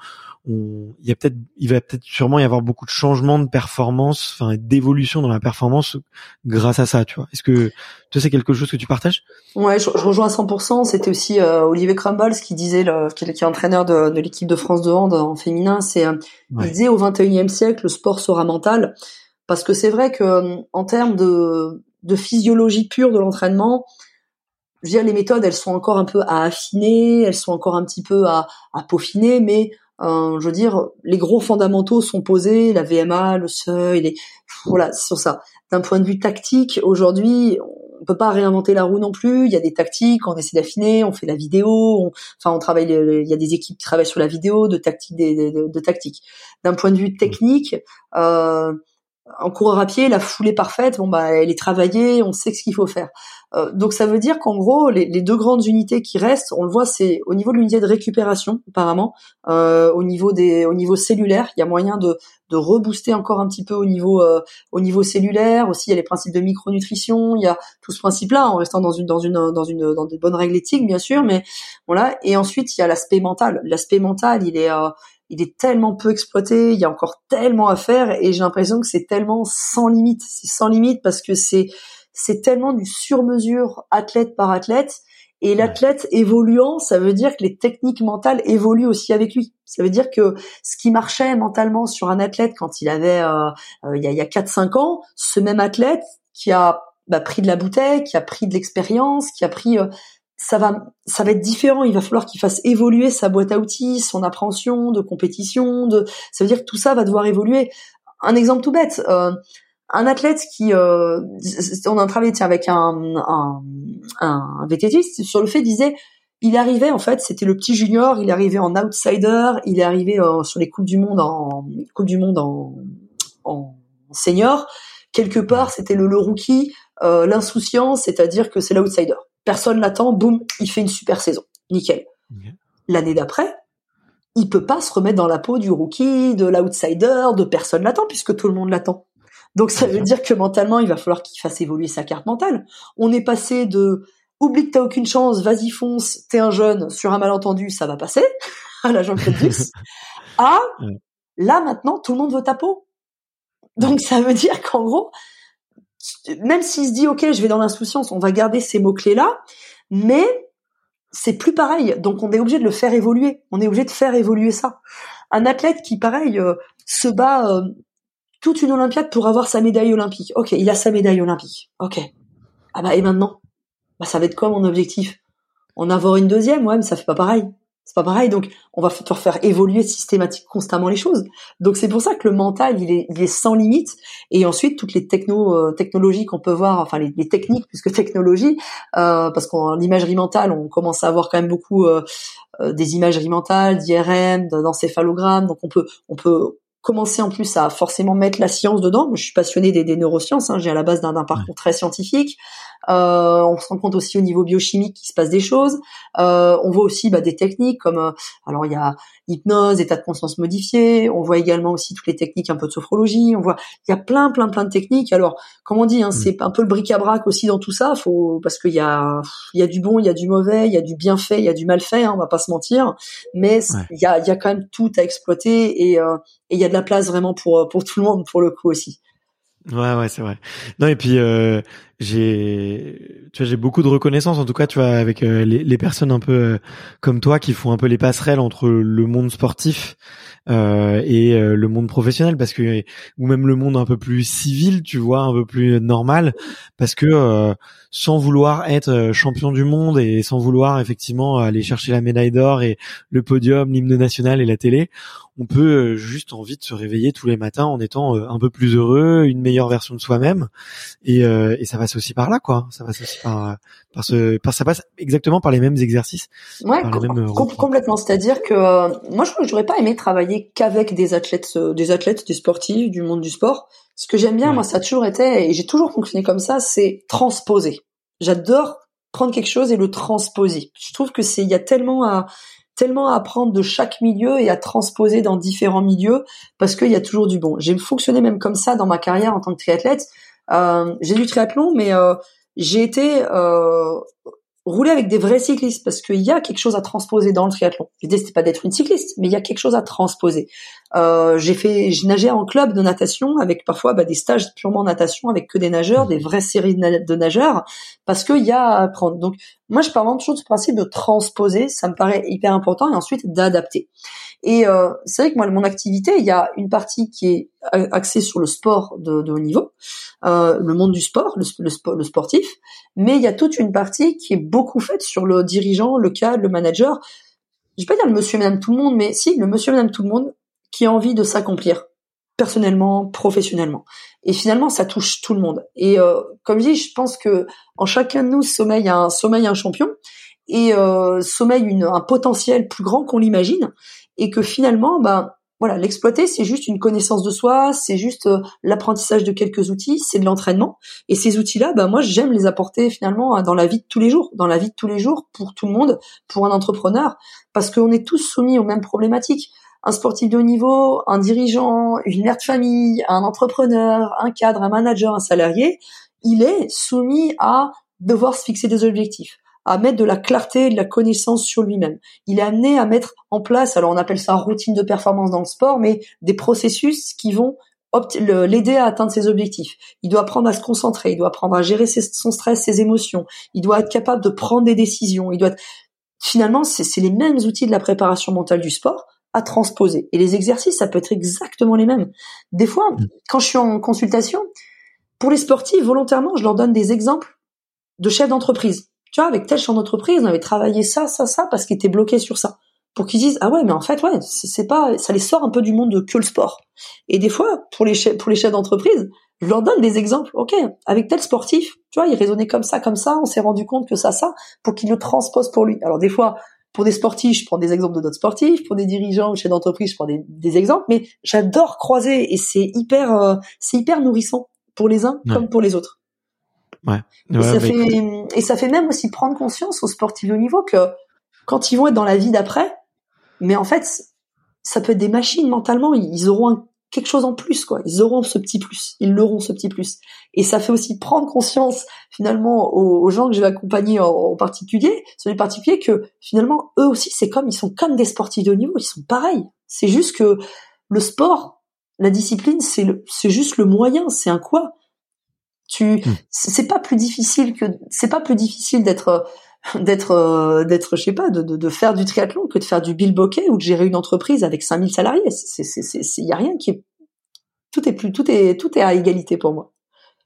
Speaker 1: il y a peut-être, il va peut-être sûrement y avoir beaucoup de changements de performance, enfin d'évolution dans la performance grâce à ça, tu vois. Est-ce que toi c'est quelque chose que tu partages?
Speaker 2: Ouais, je, rejoins à 100%. C'était aussi euh, Olivier Crumbles qui disait, le, qui, est entraîneur de, de l'équipe de France de hand en féminin, c'est euh, il disait au 21e siècle le sport sera mental, parce que c'est vrai que en termes de de physiologie pure de l'entraînement, je veux dire, les méthodes, elles sont encore un peu à affiner, elles sont encore un petit peu à, à peaufiner, mais euh, je veux dire, les gros fondamentaux sont posés, la VMA, le seuil, les... voilà, sur ça. D'un point de vue tactique, aujourd'hui, on peut pas réinventer la roue non plus. Il y a des tactiques, on essaie d'affiner, on fait la vidéo, enfin on travaille. Il y a des équipes qui travaillent sur la vidéo, de tactique, de, de. D'un point de vue technique, euh, en coureur à pied, la foulée parfaite, bon bah elle est travaillée, on sait ce qu'il faut faire. Euh, donc ça veut dire qu'en gros, les, deux grandes unités qui restent, on le voit, c'est au niveau de l'unité de récupération, apparemment, euh, au niveau des, au niveau cellulaire, il y a moyen de, de rebooster encore un petit peu au niveau, euh, au niveau cellulaire. Aussi, il y a les principes de micronutrition, il y a tout ce principe-là, en restant dans une, dans une, dans une, dans des bonnes règles éthiques, bien sûr, mais voilà. Et ensuite, il y a l'aspect mental. L'aspect mental, il est il est tellement peu exploité, il y a encore tellement à faire et j'ai l'impression que c'est tellement sans limite. C'est sans limite parce que c'est c'est tellement du sur-mesure athlète par athlète. Et l'athlète évoluant, ça veut dire que les techniques mentales évoluent aussi avec lui. Ça veut dire que ce qui marchait mentalement sur un athlète quand il avait euh, euh, il y a, il y a 4-5 ans, ce même athlète qui a bah, pris de la bouteille, qui a pris de l'expérience, qui a pris euh, ça va ça va être différent, il va falloir qu'il fasse évoluer sa boîte à outils, son appréhension de compétition, de ça veut dire que tout ça va devoir évoluer. Un exemple tout bête, un athlète qui, euh, on a un travail avec un, un, un vététiste sur le fait, disait, il arrivait en fait, c'était le petit junior, il arrivait en outsider, il est arrivé euh, sur les coupes du monde en coupe du monde en, en senior. Quelque part, c'était le, le rookie, euh, l'insouciance, c'est-à-dire que c'est l'outsider. Personne l'attend, boum, il fait une super saison, nickel. L'année d'après, il peut pas se remettre dans la peau du rookie, de l'outsider, de personne l'attend puisque tout le monde l'attend. Donc ça veut dire que mentalement, il va falloir qu'il fasse évoluer sa carte mentale. On est passé de oublie que t'as aucune chance, vas-y fonce, t'es un jeune, sur un malentendu, ça va passer, à la jean plus, à là maintenant, tout le monde veut ta peau. Donc ça veut dire qu'en gros, même s'il se dit ok, je vais dans l'insouciance, on va garder ces mots clés là, mais c'est plus pareil. Donc on est obligé de le faire évoluer. On est obligé de faire évoluer ça. Un athlète qui pareil euh, se bat euh, toute une Olympiade pour avoir sa médaille olympique. Ok, il a sa médaille olympique. Ok. Ah bah et maintenant? Bah ça va être quoi mon objectif? En avoir une deuxième? Ouais, mais ça fait pas pareil. C'est pas pareil. Donc on va faire évoluer systématiquement constamment les choses. Donc c'est pour ça que le mental il est, il est sans limite. Et ensuite toutes les techno euh, technologies qu'on peut voir, enfin les, les techniques plus que technologie, euh, parce qu'en l'imagerie mentale on commence à avoir quand même beaucoup euh, euh des imageries mentales, d'IRM, d'encéphalogramme. Donc on peut on peut commencé en plus à forcément mettre la science dedans. je suis passionnée des, des neurosciences. Hein. J'ai à la base d'un parcours très scientifique. Euh, on se rend compte aussi au niveau biochimique qu'il se passe des choses. Euh, on voit aussi bah, des techniques comme euh, alors il y a hypnose, état de conscience modifié. On voit également aussi toutes les techniques un peu de sophrologie. On voit il y a plein plein plein de techniques. Alors comme on dit, hein, mm. c'est un peu le bric-à-brac aussi dans tout ça. Faut parce qu'il y a il y a du bon, il y a du mauvais, il y a du bien fait, il y a du mal fait. Hein, on va pas se mentir. Mais il y a y a quand même tout à exploiter et euh, et il y a de la place vraiment pour pour tout le monde pour le coup aussi.
Speaker 1: Ouais, ouais, c'est vrai. Non, et puis euh, j'ai, tu vois, j'ai beaucoup de reconnaissance, en tout cas, tu vois, avec euh, les, personnes un peu euh, comme toi qui font un peu les passerelles entre le monde sportif euh, et euh, le monde professionnel, parce que ou même le monde un peu plus civil, tu vois, un peu plus normal, parce que sans vouloir être champion du monde et sans vouloir effectivement aller chercher la médaille d'or et le podium, l'hymne national et la télé, on peut juste envie de se réveiller tous les matins en étant un peu plus heureux, une meilleure version de soi-même, et, et ça va aussi par là, quoi. Ça passe aussi par, par ce, par, ça passe exactement par les mêmes exercices.
Speaker 2: Ouais, euh, complètement. C'est-à-dire que euh, moi, je j'aurais pas aimé travailler qu'avec des athlètes, euh, des athlètes, des sportifs, du monde du sport. Ce que j'aime bien, moi, ça a toujours été, et j'ai toujours fonctionné comme ça, c'est transposer. J'adore prendre quelque chose et le transposer. Je trouve que c'est, il y a tellement à, tellement à apprendre de chaque milieu et à transposer dans différents milieux parce qu'il y a toujours du bon. J'ai fonctionné même comme ça dans ma carrière en tant que triathlète. Euh, j'ai du triathlon, mais euh, j'ai été euh, rouler avec des vrais cyclistes parce qu'il y a quelque chose à transposer dans le triathlon. L'idée c'était pas d'être une cycliste, mais il y a quelque chose à transposer. Euh, j'ai fait, j'ai nagé en club de natation avec parfois bah, des stages purement natation avec que des nageurs, des vraies séries de, nageurs, parce qu'il y a à apprendre. Donc moi je parle toujours du principe de transposer, ça me paraît hyper important, et ensuite d'adapter. Et euh, c'est vrai que moi, mon activité, il y a une partie qui est axée sur le sport de, de haut niveau, euh, le monde du sport, le, sportif, mais il y a toute une partie qui est beaucoup faite sur le dirigeant, le cadre, le manager. Je vais pas dire le monsieur, madame, tout le monde, mais si, le monsieur, madame, tout le monde qui a envie de s'accomplir personnellement, professionnellement. Et finalement, ça touche tout le monde. Et euh, comme je dis, je pense que en chacun de nous sommeille un sommeil un champion et euh, sommeille une, un potentiel plus grand qu'on l'imagine et que finalement, ben voilà, l'exploiter, c'est juste une connaissance de soi, c'est juste euh, l'apprentissage de quelques outils, c'est de l'entraînement. Et ces outils-là, ben moi, j'aime les apporter finalement dans la vie de tous les jours, dans la vie de tous les jours pour tout le monde, pour un entrepreneur, parce qu'on est tous soumis aux mêmes problématiques. Un sportif de haut niveau, un dirigeant, une mère de famille, un entrepreneur, un cadre, un manager, un salarié, il est soumis à devoir se fixer des objectifs à mettre de la clarté et de la connaissance sur lui-même. Il est amené à mettre en place, alors on appelle ça routine de performance dans le sport, mais des processus qui vont l'aider à atteindre ses objectifs. Il doit apprendre à se concentrer, il doit apprendre à gérer son stress, ses émotions, il doit être capable de prendre des décisions, il doit finalement c'est les mêmes outils de la préparation mentale du sport à transposer. Et les exercices, ça peut être exactement les mêmes. Des fois, mmh. quand je suis en consultation, pour les sportifs, volontairement, je leur donne des exemples de chefs d'entreprise tu vois, avec tel champ d'entreprise, on avait travaillé ça, ça, ça, parce qu'ils étaient bloqués sur ça. Pour qu'ils disent, ah ouais, mais en fait, ouais, c'est pas, ça les sort un peu du monde de que le sport. Et des fois, pour les chefs, pour les chefs d'entreprise, je leur donne des exemples. Ok, avec tel sportif, tu vois, il raisonnait comme ça, comme ça, on s'est rendu compte que ça, ça, pour qu'il le transpose pour lui. Alors des fois, pour des sportifs, je prends des exemples de d'autres sportifs. Pour des dirigeants ou chefs d'entreprise, je prends des, exemples. Mais j'adore croiser et c'est hyper, euh, c'est hyper nourrissant pour les uns comme pour les autres.
Speaker 1: Ouais.
Speaker 2: et, ça fait, et ça fait même aussi prendre conscience aux sportifs au niveau que quand ils vont être dans la vie d'après, mais en fait, ça peut être des machines mentalement, ils auront quelque chose en plus, quoi. Ils auront ce petit plus, ils l'auront ce petit plus. Et ça fait aussi prendre conscience finalement aux, gens que je vais accompagner en, particulier, sur les particuliers, que finalement eux aussi, c'est comme ils sont comme des sportifs de haut niveau, ils sont pareils. C'est juste que le sport, la discipline, c'est c'est juste le moyen, c'est un quoi. Tu, hmm. c'est pas plus difficile que, c'est pas plus difficile d'être, d'être, euh, d'être, je sais pas, de, de, de, faire du triathlon que de faire du billboquet ou de gérer une entreprise avec 5000 salariés. C'est, c'est, c'est, il y a rien qui est, tout est plus, tout est, tout est à égalité pour moi.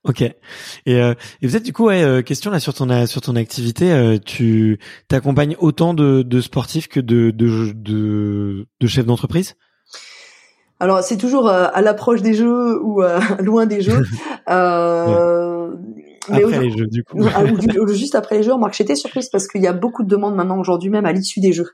Speaker 1: Ok. Et, euh, et peut-être du coup, ouais, euh, question là sur ton sur ton activité, euh, tu t'accompagnes autant de, de sportifs que de de, de, de chefs d'entreprise?
Speaker 2: Alors c'est toujours euh, à l'approche des jeux ou euh, loin des jeux. Euh,
Speaker 1: après les jeux, du coup.
Speaker 2: Ah, juste après les jeux, Marc, j'étais surprise parce qu'il y a beaucoup de demandes maintenant aujourd'hui même à l'issue des jeux.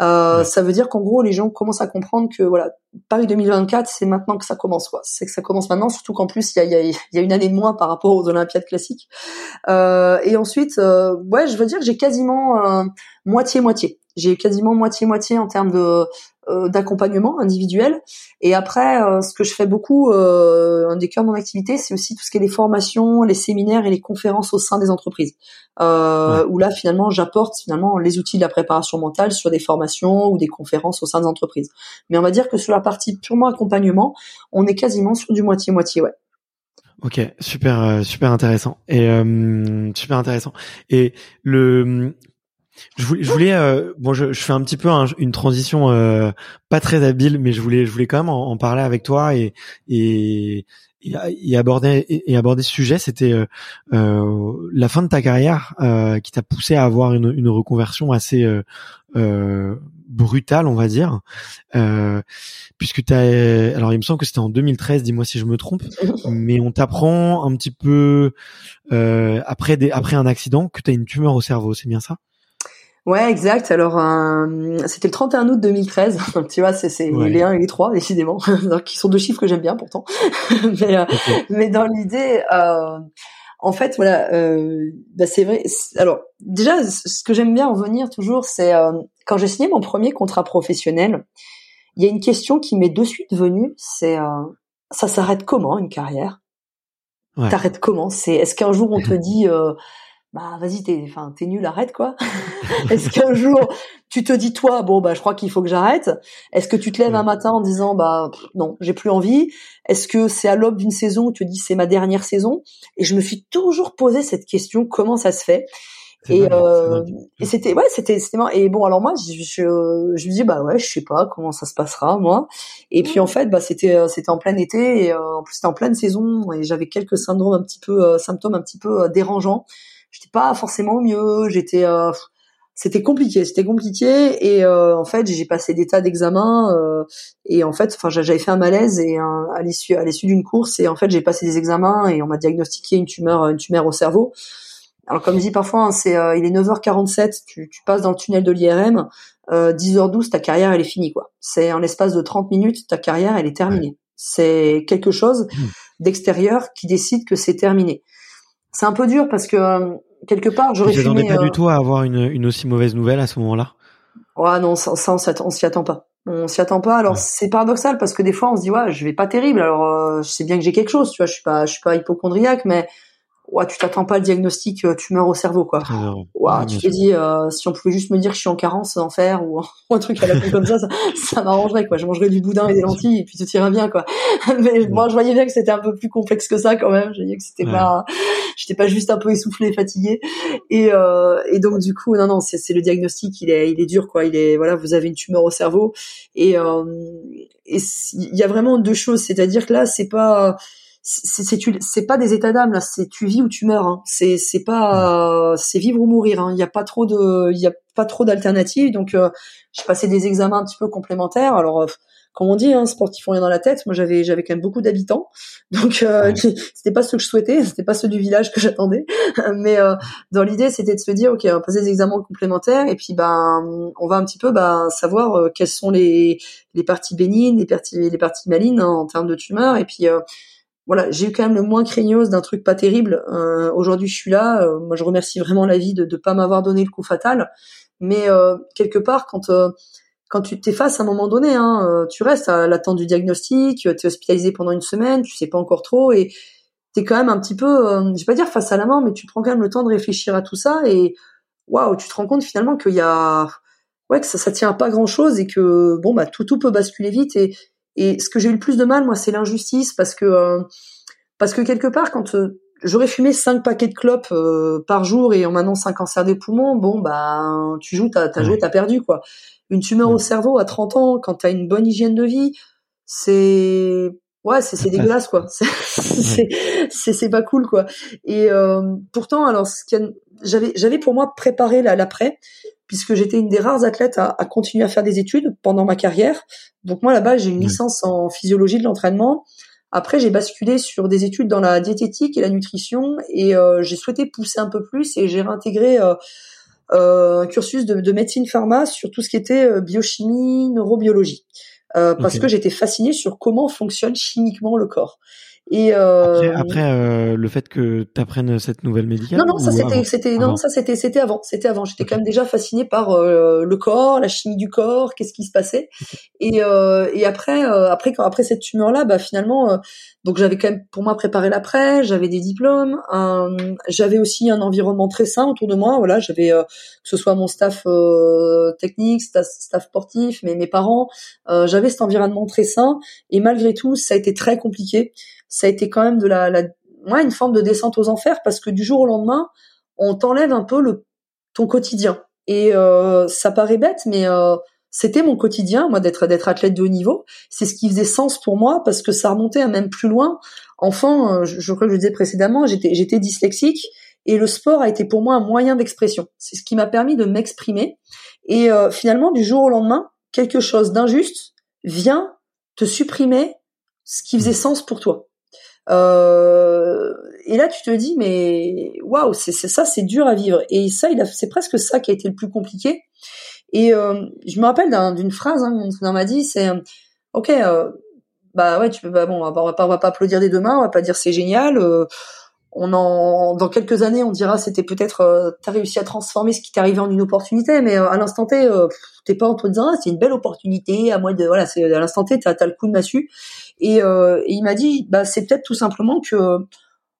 Speaker 2: Euh, Ça veut dire qu'en gros, les gens commencent à comprendre que voilà, Paris 2024, c'est maintenant que ça commence. quoi. C'est que ça commence maintenant, surtout qu'en plus, il y a, y, a, y a, une année de moins par rapport aux Olympiades classiques. Euh, et ensuite, euh, ouais, je veux dire que j'ai quasiment moitié-moitié. j'ai quasiment moitié-moitié en termes de euh, d'accompagnement individuel. Et après, euh, ce que je fais beaucoup, euh, un des cœurs de mon activité, c'est aussi tout ce qui est les formations, les séminaires et les conférences au sein des entreprises. Euh, Où là, finalement, j'apporte finalement les outils de la préparation mentale sur des formations ou des conférences au sein des entreprises. Mais on va dire que sur la partie purement accompagnement, on est quasiment sur du moitié-moitié, ouais.
Speaker 1: Ok, super, super intéressant et super intéressant. Et le je voulais, je voulais euh, bon, je, je, fais un petit peu une transition euh, pas très habile, mais je voulais, je voulais quand même en, parler avec toi et et, et, aborder et, aborder ce sujet. C'était euh, euh la fin de ta carrière qui t'a poussé à avoir une, une reconversion assez brutale, on va dire, puisque t'as. Alors, il me semble que c'était en 2013. Dis-moi si je me trompe, mais on t'apprend un petit peu après des, après un accident que tu as une tumeur au cerveau. C'est bien ça?
Speaker 2: Ouais, exact. Alors, euh, c'était le 31 août 2013. Donc, tu vois, c'est les 1 et les 3, décidément. Donc, qui sont deux chiffres que j'aime bien, pourtant. mais, euh, mais dans l'idée, euh, en fait, voilà, euh, bah, c'est vrai. Alors, déjà, ce que j'aime bien revenir toujours, c'est quand j'ai signé mon premier contrat professionnel, il y a une question qui m'est de suite venue, c'est ça s'arrête comment une carrière? Ouais. T'arrêtes comment? C'est est-ce qu'un jour on te dit bah vas-y t'es enfin t'es nul arrête quoi. Est-ce qu'un jour tu te dis toi bon bah je crois qu'il faut que j'arrête. Est-ce que tu te lèves un matin en disant bah non j'ai plus envie. Est-ce que c'est à l'aube d'une saison où tu te dis c'est ma dernière saison? Et je me suis toujours posé cette question comment ça se fait? Et, euh, et c'était ouais c'était c'était et bon alors moi je, je je me dis bah ouais je sais pas comment ça se passera moi. Et puis en fait bah c'était euh, c'était en plein été et euh, en plus c'était en pleine saison et j'avais quelques syndromes un petit peu euh, symptômes un petit peu dérangeants j'étais pas forcément au mieux, j'étais euh, c'était compliqué, c'était compliqué et euh, en fait j'ai passé des tas d'examens euh, et en fait enfin j'avais fait un malaise et à l'issue à l'issue d'une course et en fait j'ai passé des examens et on m'a diagnostiqué une tumeur une tumeur au cerveau. Alors comme je dis parfois hein, c'est il est 9h47, tu, tu passes dans le tunnel de l'IRM, 10h12 ta carrière elle est finie quoi. C'est en l'espace de 30 minutes ta carrière elle est terminée. C'est quelque chose mmh. d'extérieur qui décide que c'est terminé c'est un peu dur parce que euh, quelque part j'aurais fumé.
Speaker 1: pas du euh, tout à avoir une, une aussi mauvaise nouvelle à ce moment-là?
Speaker 2: Ouais non ça, ça on s'y attend pas. On s'y attend pas. Alors c'est paradoxal parce que des fois on se dit ouais je vais pas terrible. Alors euh, je sais bien que j'ai quelque chose tu vois je suis pas je suis pas hypochondriaque mais ouais, tu t'attends pas le diagnostic euh, tumeur au cerveau quoi. Ouais, tu te dis euh, si on pouvait juste me dire que je suis en carence en fer ou, un truc à la comme ça, ça, ça m'arrangerait quoi. Je mangerais du boudin et des lentilles et puis tout irait bien quoi. Mais moi je voyais bien que c'était un peu plus complexe que ça quand même. Je voyais que c'était pas, j'étais pas juste un peu essoufflé, fatigué. Et, euh, et donc du coup non non c'est le diagnostic il est il est dur quoi. Il est voilà vous avez une tumeur au cerveau et euh, et il y a vraiment deux choses, c'est-à-dire que là c'est pas c'est c'est pas des états d'âme là. C'est tu vis ou tu meurs hein. c'est c'est pas c'est vivre ou mourir hein. il y a pas trop de il y a pas trop d'alternatives. Donc euh, j'ai passé des examens un petit peu complémentaires. Alors euh, comme on dit hein, sportif rien dans la tête. Moi j'avais j'avais quand même beaucoup d'habitants. Donc euh, c'était pas ce que je souhaitais c'était pas ceux du village que j'attendais. Mais euh, dans l'idée c'était de se dire ok on va passer des examens complémentaires et puis ben on va un petit peu ben savoir quelles sont les les parties bénignes les parties les parties malignes hein, en termes de tumeurs. Et puis voilà, j'ai eu quand même le moins craignos d'un truc pas terrible. Euh, Aujourd'hui, je suis là. Euh, moi, je remercie vraiment la vie de ne pas m'avoir donné le coup fatal. Mais euh, quelque part, quand quand tu t'es face à un moment donné, hein, tu restes à l'attente du diagnostic, tu es hospitalisé pendant une semaine, tu sais pas encore trop, et t'es quand même un petit peu, je vais pas dire face à la mort, mais tu prends quand même le temps de réfléchir à tout ça, et waouh, tu te rends compte finalement qu'il y a ouais que ça ça tient à pas grand chose et que bon bah tout tout peut basculer vite et et ce que j'ai eu le plus de mal, moi, c'est l'injustice, parce que euh, parce que quelque part, quand euh, j'aurais fumé cinq paquets de clopes euh, par jour et en m'annonce un cancer des poumons, bon, bah, tu joues, t'as, as joué, t'as perdu, quoi. Une tumeur au cerveau à 30 ans, quand t'as une bonne hygiène de vie, c'est ouais c'est c'est dégueulasse quoi. C'est c'est pas cool quoi. Et pourtant alors ce j'avais j'avais pour moi préparé l'après puisque j'étais une des rares athlètes à, à, continuer à faire des études pendant ma carrière. Donc moi là-bas, j'ai une licence en physiologie de l'entraînement. Après, j'ai basculé sur des études dans la diététique et la nutrition et euh, j'ai souhaité pousser un peu plus et j'ai réintégré euh, euh, un cursus de, de, médecine pharma sur tout ce qui était biochimie, neurobiologie, parce que j'étais fascinée sur comment fonctionne chimiquement le corps.
Speaker 1: Et euh... après, après euh, le fait que tu apprennes cette nouvelle médicale.
Speaker 2: Non non ça c'était c'était non ça c'était c'était avant c'était avant. J'étais quand même déjà fascinée par euh, le corps la chimie du corps qu'est-ce qui se passait. Et euh, et après euh, après quand après cette tumeur là bah finalement donc j'avais quand même pour moi préparé l'après j'avais des diplômes j'avais aussi un environnement très sain autour de moi. Voilà j'avais que ce soit mon staff technique staff, staff sportif mais mes parents j'avais cet environnement très sain. Et malgré tout ça a été très compliqué ça a été quand même de la, la une forme de descente aux enfers parce que du jour au lendemain, on t'enlève un peu le ton quotidien. Et euh, ça paraît bête, mais euh, c'était mon quotidien, moi, d'être d'être athlète de haut niveau. C'est ce qui faisait sens pour moi parce que ça remontait à même plus loin. Enfin, euh, je, je crois que je le disais précédemment, j'étais j'étais dyslexique et le sport a été pour moi un moyen d'expression. C'est ce qui m'a permis de m'exprimer. Et euh, finalement, du jour au lendemain, quelque chose d'injuste vient te supprimer ce qui faisait sens pour toi. Euh, et là, tu te dis, mais waouh, c'est ça, c'est dur à vivre. Et ça, c'est presque ça qui a été le plus compliqué. Et euh, je me rappelle d'une phrase, hein, mon m'a dit, c'est, ok, euh, bah ouais, tu peux, bah bon, on va, pas, on va pas applaudir des deux mains, on va pas dire c'est génial. Euh, on en, dans quelques années, on dira c'était peut-être, euh, t'as réussi à transformer ce qui t'est arrivé en une opportunité, mais à l'instant T, t'es pas en train de dire, ah, c'est une belle opportunité, à moi de, voilà, c'est à l'instant T, t'as, as le coup de massue. Et, euh, et il m'a dit, bah c'est peut-être tout simplement que,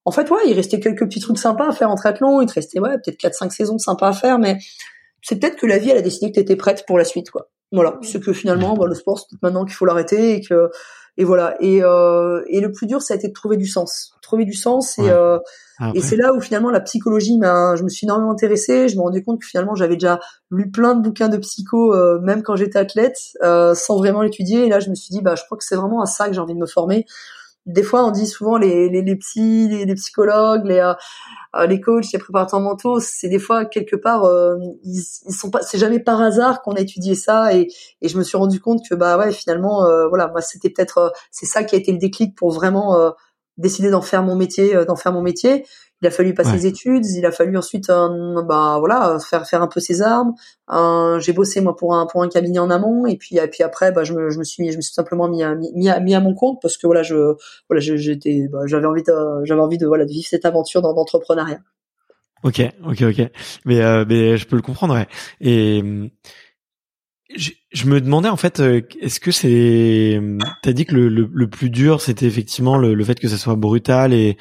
Speaker 2: en fait, ouais, il restait quelques petits trucs sympas à faire en triathlon, il te restait ouais peut-être quatre cinq saisons sympas à faire, mais c'est peut-être que la vie elle a décidé que t'étais prête pour la suite, quoi. Voilà, c'est que finalement, bah, le sport c'est maintenant qu'il faut l'arrêter et que et voilà. Et, euh, et le plus dur, ça a été de trouver du sens, trouver du sens. Et, euh, et c'est là où finalement la psychologie, m'a, je me suis énormément intéressée. Je me rendais compte que finalement j'avais déjà lu plein de bouquins de psycho, euh, même quand j'étais athlète, euh, sans vraiment l'étudier. Et là, je me suis dit, bah, je crois que c'est vraiment à ça que j'ai envie de me former. Des fois, on dit souvent les les, les psys, les, les psychologues, les euh, euh, les coachs, les préparateurs mentaux, c'est des fois quelque part, euh, ils, ils sont pas, c'est jamais par hasard qu'on a étudié ça et, et je me suis rendu compte que bah ouais finalement, voilà, moi c'était peut-être, c'est ça qui a été le déclic pour vraiment décider d'en faire mon métier, d'en faire mon métier. Il a fallu passer les études, il a fallu ensuite, bah voilà, faire faire un peu ses armes. j'ai bossé moi pour un pour un cabinet en amont et puis et puis après, bah je me, je me suis je me suis simplement mis à mis à, mis à mon compte parce que voilà je voilà j'étais bah, j'avais envie de j'avais envie de voilà de vivre cette aventure dans l'entrepreneuriat.
Speaker 1: Ok, ok, ok. Mais euh, mais je peux le comprendre. Ouais. Et je, je, me demandais en fait, euh, est-ce que c'est, t'as dit que le, le, le, plus dur c'était effectivement le, le, fait que ça soit brutal et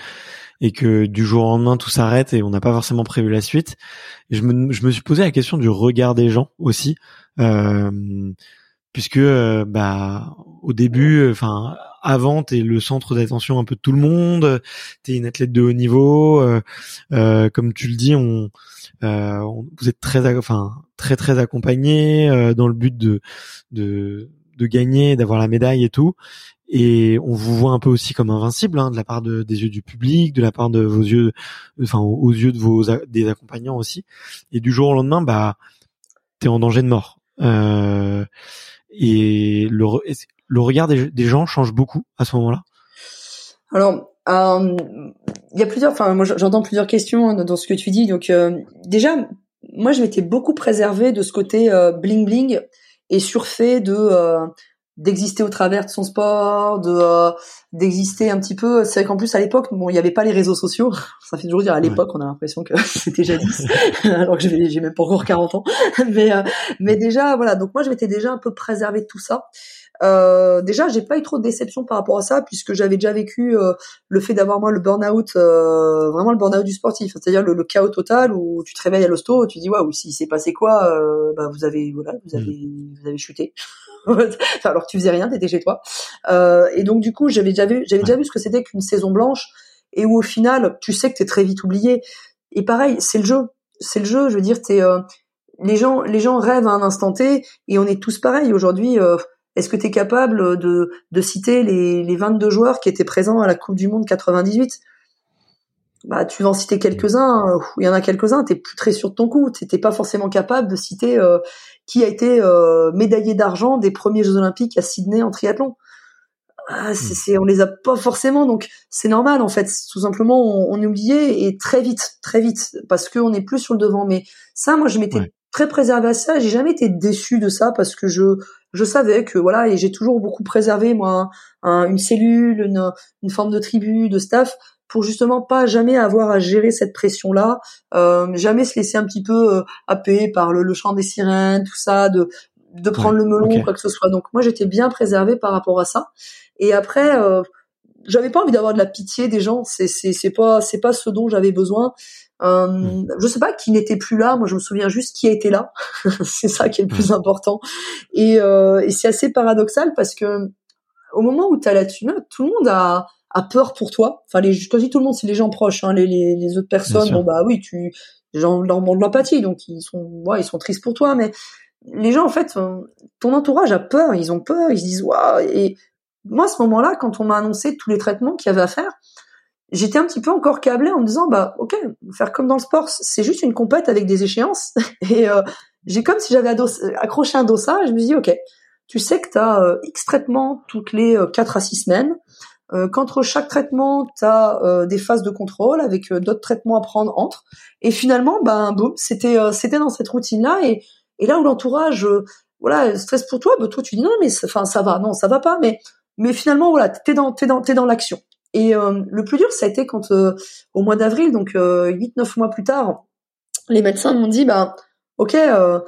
Speaker 1: et que du jour au lendemain tout s'arrête et on n'a pas forcément prévu la suite. je, me, je me suis posé la question du regard des gens aussi, euh, puisque euh, bah au début, enfin avant t'es le centre d'attention un peu de tout le monde, t'es une athlète de haut niveau, euh, euh comme tu le dis, on, euh, vous êtes très, enfin très très accompagné dans le but de de de gagner, d'avoir la médaille et tout et on vous voit un peu aussi comme invincible hein, de la part de, des yeux du public, de la part de vos yeux, enfin aux yeux de vos des accompagnants aussi. Et du jour au lendemain, bah t'es en danger de mort. Euh, et le, le regard des, gens change beaucoup à ce moment-là.
Speaker 2: Alors, euh, il y a plusieurs, enfin moi j'entends plusieurs questions hein, dans ce que tu dis. Donc euh, déjà, moi je m'étais beaucoup préservée de ce côté euh, bling bling et surfait de d'exister au travers de son sport, de euh, d'exister un petit peu. C'est vrai qu'en plus à l'époque, bon, il n'y avait pas les réseaux sociaux. Ça fait toujours dire à l'époque, on a l'impression que c'était jadis, alors que j'ai même pas encore 40 ans. mais euh, mais déjà voilà. Donc moi, je m'étais déjà un peu préservé de tout ça. Euh, déjà, j'ai pas eu trop de déception par rapport à ça, puisque j'avais déjà vécu euh, le fait d'avoir moi le burn-out, euh, vraiment le burn-out du sportif, c'est-à-dire le, chaos total où tu te réveilles à l'hosto, tu dis waouh, s'il s'est passé quoi, bah vous avez voilà, vous avez vous avez chuté. alors tu faisais rien, t'étais chez toi. et donc du coup, j'avais déjà vu, j'avais déjà vu ce que c'était qu'une saison blanche et où au final, tu sais que t'es très vite oublié. Et pareil, c'est le jeu, c'est le jeu. Je veux dire, t'es les gens, les gens rêvent à un instant T et on est tous pareils aujourd'hui. Est-ce que tu es capable de, de citer les, les 22 joueurs qui étaient présents à la Coupe du Monde 98 bah, tu vas en citer quelques-uns, euh, il y en a quelques-uns, t'es plus très sûr de ton coup, t'étais pas forcément capable de citer euh, qui a été euh, médaillé d'argent des premiers Jeux Olympiques à Sydney en triathlon. ah, hmm. c'est, on les a pas forcément, donc c'est normal en fait. Tout simplement, on, est oublié et très vite, très vite, parce qu'on n'est plus sur le devant. Mais ça, moi, je m'étais très préservé à ça. J'ai jamais été déçu de ça parce que je je savais que voilà et j'ai toujours beaucoup préservé moi une cellule, une, une forme de tribu, de staff pour justement pas jamais avoir à gérer cette pression là, euh, jamais se laisser un petit peu euh, happer par le, le chant des sirènes, tout ça, de de prendre le melon quoi que ce soit. Donc moi j'étais bien préservée par rapport à ça. Et après, euh, j'avais pas envie d'avoir de la pitié des gens. C'est c'est c'est pas c'est pas ce dont j'avais besoin. Euh, hmm. Je sais pas qui n'était plus là. Moi, je me souviens juste qui était là. c'est ça qui est le plus hmm. important. Et, euh, et c'est assez paradoxal parce que au moment où tu as la tumeur, tout le monde a, a peur pour toi. Enfin, les, quand je dis tout le monde, c'est les gens proches. Hein, les, les, les autres personnes, bon bah oui, tu les gens leur de l'empathie, donc ils sont, ouais, ils sont tristes pour toi. Mais les gens, en fait, euh, ton entourage a peur. Ils ont peur. Ils se disent waouh. Et moi, à ce moment-là, quand on m'a annoncé tous les traitements qu'il y avait à faire, j'étais un petit peu encore câblée en me disant, bah, ok, faire comme dans le sport, c'est juste une compète avec des échéances. Et euh, j'ai comme si j'avais accroché un dossard et je me dis, ok, tu sais que tu as euh, X traitements toutes les euh, 4 à 6 semaines, qu'entre chaque traitement, tu as euh, des phases de contrôle avec d'autres traitements à prendre entre. Et finalement, ben, boum, c'était c'était dans cette routine-là. Et, et là où l'entourage, voilà, stresse pour toi, ben, toi tu dis non, mais enfin ça va, non, ça va pas, mais mais finalement voilà t'es dans t'es dans t'es dans l'action et euh, le plus dur ça a été quand euh, au mois d'avril donc euh, 8 9 mois plus tard les médecins m'ont dit bah OK euh,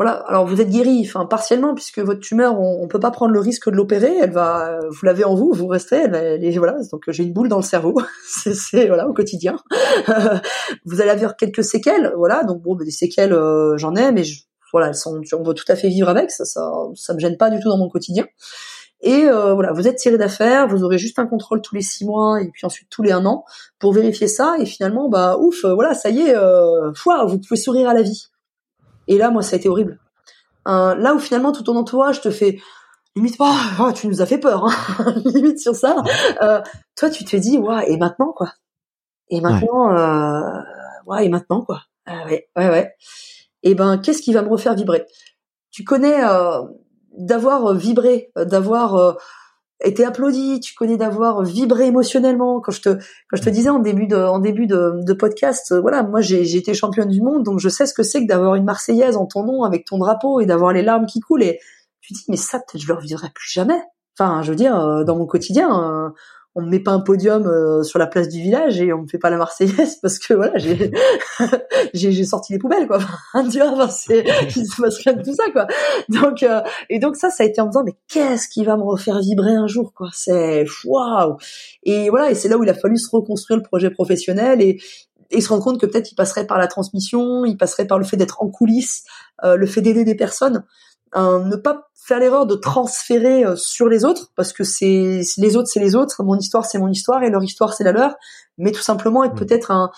Speaker 2: voilà. Alors vous êtes guéri enfin partiellement puisque votre tumeur on, on peut pas prendre le risque de l'opérer. Elle va vous l'avez en vous vous restez elle, elle, voilà. Donc j'ai une boule dans le cerveau. C'est voilà au quotidien. Vous allez avoir quelques séquelles voilà. Donc bon des séquelles j'en ai mais voilà elles sont on va tout à fait vivre avec. Ça ça ça me gêne pas du tout dans mon quotidien. Et euh, voilà, vous êtes tiré d'affaires, vous aurez juste un contrôle tous les six mois et puis ensuite tous les un an pour vérifier ça. Et finalement, bah ouf, euh, voilà, ça y est, euh, vous pouvez sourire à la vie. Et là, moi, ça a été horrible. Euh, là où finalement tout ton entourage te fait limite pas, oh, tu nous as fait peur, hein limite sur ça. Euh, toi, tu te dis, ouais, et maintenant quoi Et maintenant, ouais, ouais et maintenant quoi Ouais, ouais, ouais. Et ben, qu'est-ce qui va me refaire vibrer? Tu connais d'avoir euh, vibré, euh, d'avoir euh, été applaudi, tu connais d'avoir vibré émotionnellement. Quand je te quand je te disais en début de en début de, podcast, voilà, moi j'ai été championne du monde, donc je sais ce que c'est que d'avoir une Marseillaise en ton nom avec ton drapeau et d'avoir les larmes qui coulent. Et tu dis mais ça peut-être je le revivrai plus jamais. Enfin, je veux dire dans mon quotidien, on me met pas un podium euh, sur la place du village et on me fait pas la Marseillaise parce que voilà j'ai j'ai sorti les poubelles quoi. Tu vois c'est il se passe rien de tout ça quoi. Donc euh, et donc ça ça a été en me disant mais qu'est-ce qui va me refaire vibrer un jour quoi? C'est waouh! Et voilà et c'est là où il a fallu se reconstruire le projet professionnel et et se rendre compte que peut-être il passerait par la transmission, il passerait par le fait d'être en coulisses, euh, le fait d'aider des personnes, ne pas faire l'erreur de transférer euh, sur les autres parce que c'est les autres c'est les autres, mon histoire c'est mon histoire et leur histoire c'est la leur, mais tout simplement être peut-être un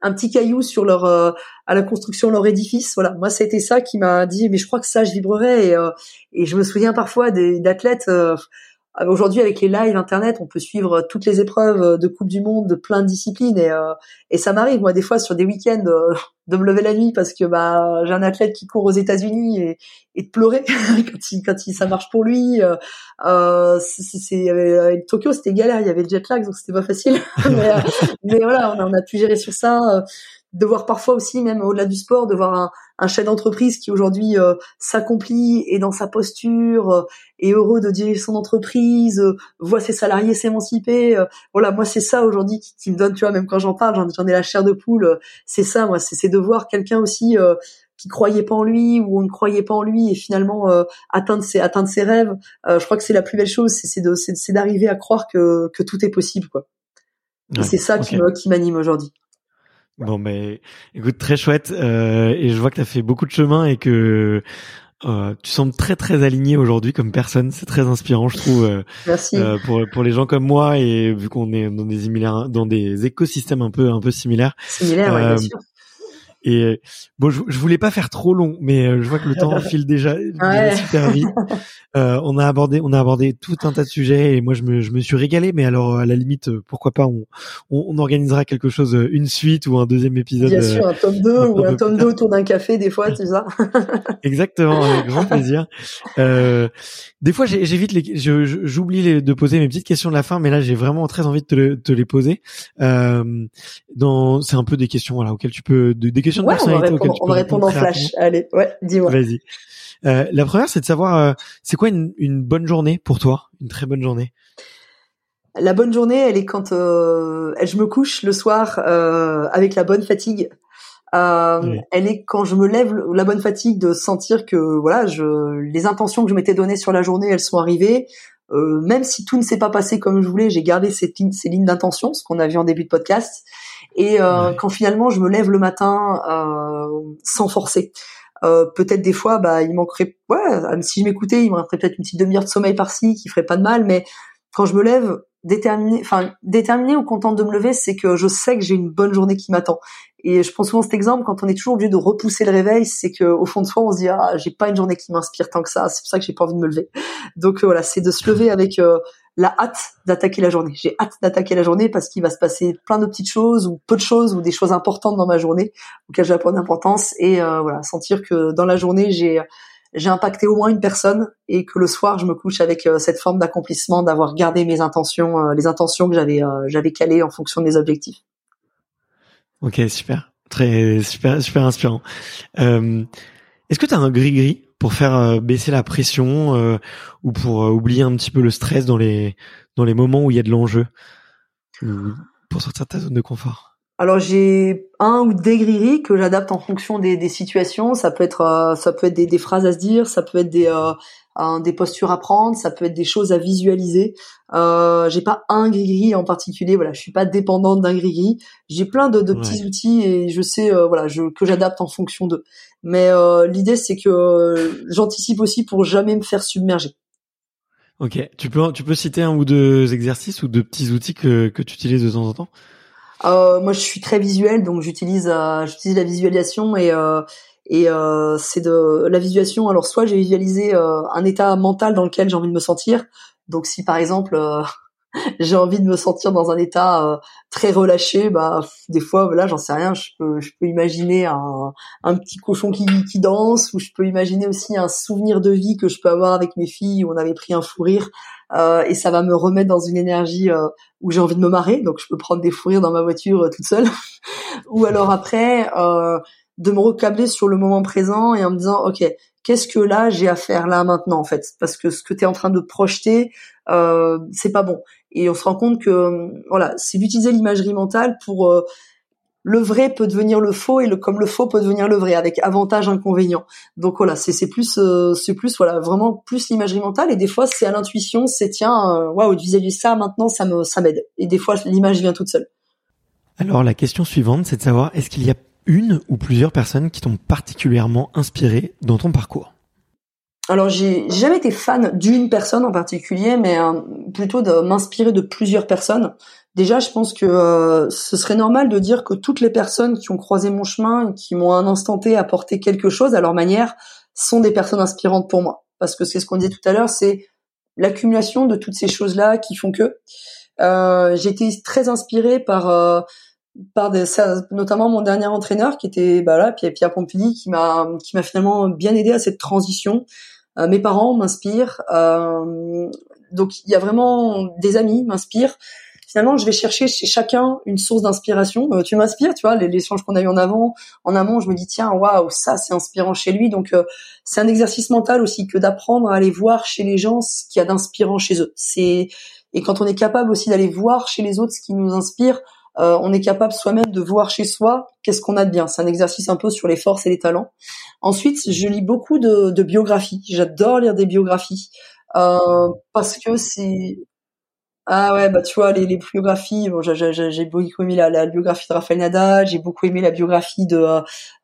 Speaker 2: un petit caillou sur leur euh, à la construction de leur édifice. Voilà, moi c'était ça qui m'a dit mais je crois que ça je vibrerais et, euh, et je me souviens parfois d'athlètes euh, aujourd'hui, avec les lives internet, on peut suivre toutes les épreuves euh, de Coupe du Monde de plein de disciplines et, euh, et ça m'arrive moi des fois sur des week-ends de me lever la nuit parce que bah j'ai un athlète qui court aux États-Unis et, et de pleurer quand il quand il ça marche pour lui. Euh, c'est Tokyo c'était galère, il y avait le jet lag donc c'était pas facile. mais, mais, voilà, on a, on a pu gérer sur ça de voir parfois aussi, même au-delà du sport, de voir un, un chef d'entreprise qui aujourd'hui euh, s'accomplit et dans sa posture euh, est heureux de diriger son entreprise, euh, voit ses salariés s'émanciper. voilà, moi c'est ça aujourd'hui qui, qui, me donne, tu vois, même quand j'en parle, j'en ai la chair de poule. c'est ça, moi, c'est de voir quelqu'un aussi qui croyait pas en lui ou on ne croyait pas en lui et finalement atteindre ses atteindre ses rêves. je crois que c'est la plus belle chose, c'est d'arriver à croire que que tout est possible, quoi. et c'est ça qui m'anime aujourd'hui.
Speaker 1: Bon, mais écoute, très chouette. Euh, et je vois que tu as fait beaucoup de chemin et que euh, tu sembles très très aligné aujourd'hui comme personne. C'est très inspirant, je trouve. Euh,
Speaker 2: Merci.
Speaker 1: Euh, pour pour les gens comme moi et vu qu'on est dans des dans des écosystèmes un peu un peu similaires.
Speaker 2: Similaires, ouais, bien sûr.
Speaker 1: Et bon, je, je, voulais pas faire trop long, mais euh, je vois que le temps file déjà, super vite. Euh, on a abordé, on a abordé tout un tas de sujets et moi je me, je me suis régalé. Mais alors à la limite, euh, pourquoi pas, on, on, organisera quelque chose, une suite ou un deuxième épisode.
Speaker 2: Bien sûr, un tome 2 ou un, tome 2 autour d'un café des fois, tu ça.
Speaker 1: Exactement, avec grand plaisir. Euh, des fois, j'évite les, j'oublie de poser mes petites questions de la fin, mais là j'ai vraiment très envie de te, te les poser. Euh, dans, c'est un peu des questions voilà auxquelles tu peux, des questions de personnalité
Speaker 2: on va répondre, en flash. Allez, ouais, dis-moi.
Speaker 1: Vas-y. Euh, la première, c'est de savoir, euh, c'est quoi une, une, bonne journée pour toi, une très bonne journée.
Speaker 2: La bonne journée, elle est quand euh, je me couche le soir avec la bonne fatigue. Elle est quand je me lève la bonne fatigue de sentir que voilà, je, les intentions que je m'étais données sur la journée, elles sont arrivées. Même si tout ne s'est pas passé comme je voulais, j'ai gardé ces lignes, ces lignes d'intention, ce qu'on a vu en début de podcast. Et euh, quand finalement je me lève le matin euh, sans forcer, euh, peut-être des fois, bah, il manquerait, ouais, si je m'écoutais, il me resterait peut-être une petite demi-heure de sommeil par-ci qui ferait pas de mal, mais quand je me lève, déterminé, enfin déterminé ou contente de me lever, c'est que je sais que j'ai une bonne journée qui m'attend. Et je prends souvent cet exemple quand on est toujours obligé de repousser le réveil, c'est que au fond de soi on se dit ah j'ai pas une journée qui m'inspire tant que ça, c'est pour ça que j'ai pas envie de me lever. Donc voilà, c'est de se lever avec la hâte d'attaquer la journée. J'ai hâte d'attaquer la journée parce qu'il va se passer plein de petites choses ou peu de choses ou des choses importantes dans ma journée auxquelles je vais prendre d'importance et euh, voilà sentir que dans la journée j'ai j'ai impacté au moins une personne et que le soir je me couche avec euh, cette forme d'accomplissement d'avoir gardé mes intentions euh, les intentions que j'avais j'avais calées en fonction de mes objectifs.
Speaker 1: Ok super très super super inspirant. Est-ce que tu as un gris gris pour faire euh, baisser la pression euh, ou pour euh, oublier un petit peu le stress dans les dans les moments où il y a de l'enjeu pour sortir de ta zone de confort
Speaker 2: alors j'ai un ou des grilleries que j'adapte en fonction des, des, situations. Ça peut être ça peut être des, des, phrases à se dire, ça peut être des des postures à prendre, ça peut être des choses à visualiser. Euh, j'ai pas un gris en particulier, voilà, je suis pas dépendante d'un gris J'ai plein de, de petits outils et je sais, euh, voilà, je, que j'adapte en fonction d'eux. Mais euh, l'idée c'est que euh, j'anticipe aussi pour jamais me faire submerger.
Speaker 1: Ok, tu peux tu peux citer un ou deux exercices ou deux petits outils que que tu utilises de temps en temps?
Speaker 2: Euh, moi, je suis très visuel, donc j'utilise j'utilise la visualisation et et euh, c'est de la visualisation. Alors soit j'ai visualisé euh, un état mental dans lequel j'ai envie de me sentir. Donc si par exemple euh, j'ai envie de me sentir dans un état euh, très relâché, bah des fois là j'en sais rien, je peux je peux imaginer un, petit cochon qui, qui danse ou je peux imaginer aussi un souvenir de vie que je peux avoir avec mes filles où on avait pris un fou rire et ça va me remettre dans une énergie où j'ai envie de me marrer, donc je peux prendre des fous rires dans ma voiture toute seule. ou alors après de me recabler sur le moment présent et en me disant ok qu'est-ce que là j'ai à faire là maintenant en fait? Parce que ce que tu es en train de projeter euh, c'est pas bon et on se rend compte que voilà c'est d'utiliser l'imagerie mentale pour euh, le vrai peut devenir le faux et le comme le faux peut devenir le vrai avec avantage inconvénient donc voilà c'est c'est plus euh, c'est plus voilà vraiment plus l'imagerie mentale. Et des fois c'est à l'intuition c'est tiens euh, waouh wow, ça maintenant ça me ça m'aide. Et des fois l'image vient toute seule.
Speaker 1: Alors la question suivante c'est de savoir est-ce qu'il y a une ou plusieurs personnes qui t'ont particulièrement inspiré dans ton parcours?
Speaker 2: Alors j'ai jamais été fan d'une personne en particulier, mais euh, plutôt de m'inspirer de plusieurs personnes. Déjà, je pense que euh, ce serait normal de dire que toutes les personnes qui ont croisé mon chemin, qui m'ont un instant T apporté quelque chose à leur manière, sont des personnes inspirantes pour moi. Parce que c'est ce qu'on disait tout à l'heure, c'est l'accumulation de toutes ces choses-là qui font que euh, j'ai été très inspirée par euh, par des, notamment mon dernier entraîneur qui était bah là Pierre Pompili qui m'a qui m'a finalement bien aidé à cette transition. Euh, mes parents m'inspirent, euh, donc il y a vraiment des amis m'inspirent. Finalement, je vais chercher chez chacun une source d'inspiration. Euh, tu m'inspires, tu vois, les échanges qu'on a eu en avant, en amont, je me dis tiens, waouh, ça c'est inspirant chez lui. Donc c'est un exercice mental aussi que d'apprendre à aller voir chez les gens ce qu'il y a d'inspirant chez eux. C'est et quand on est capable aussi d'aller voir chez les autres ce qui nous inspire, euh, on est capable soi-même de voir chez soi qu'est-ce qu'on a de bien. C'est un exercice un peu sur les forces et les talents. Ensuite, je lis beaucoup de, biographies. J'adore lire des biographies euh, parce que c'est Ah ouais, bah tu vois, les, les biographies, bon, j'ai beaucoup aimé la, la, biographie de Rafael Nadal, j'ai beaucoup aimé la biographie de euh,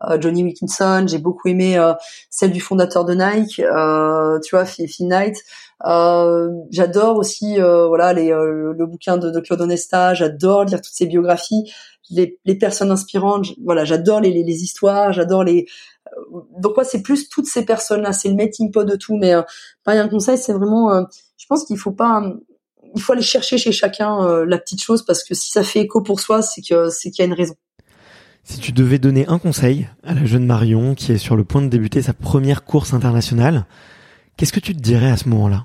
Speaker 2: euh, Johnny Wilkinson, j'ai beaucoup aimé euh, celle du fondateur de Nike, tu vois, Phil Knight. j'adore aussi voilà les, le bouquin de, de Claude Onesta, j'adore lire toutes ces biographies, les, les personnes inspirantes, voilà, j'adore les, les, histoires, j'adore les donc moi c'est plus toutes ces personnes là, c'est le melting pot de tout, mais pas un conseil, c'est vraiment je pense qu'il faut pas il faut aller chercher chez chacun euh, la petite chose parce que si ça fait écho pour soi, c'est que c'est qu'il y a une raison.
Speaker 1: Si tu devais donner un conseil à la jeune Marion qui est sur le point de débuter sa première course internationale, qu'est-ce que tu te dirais à ce moment-là?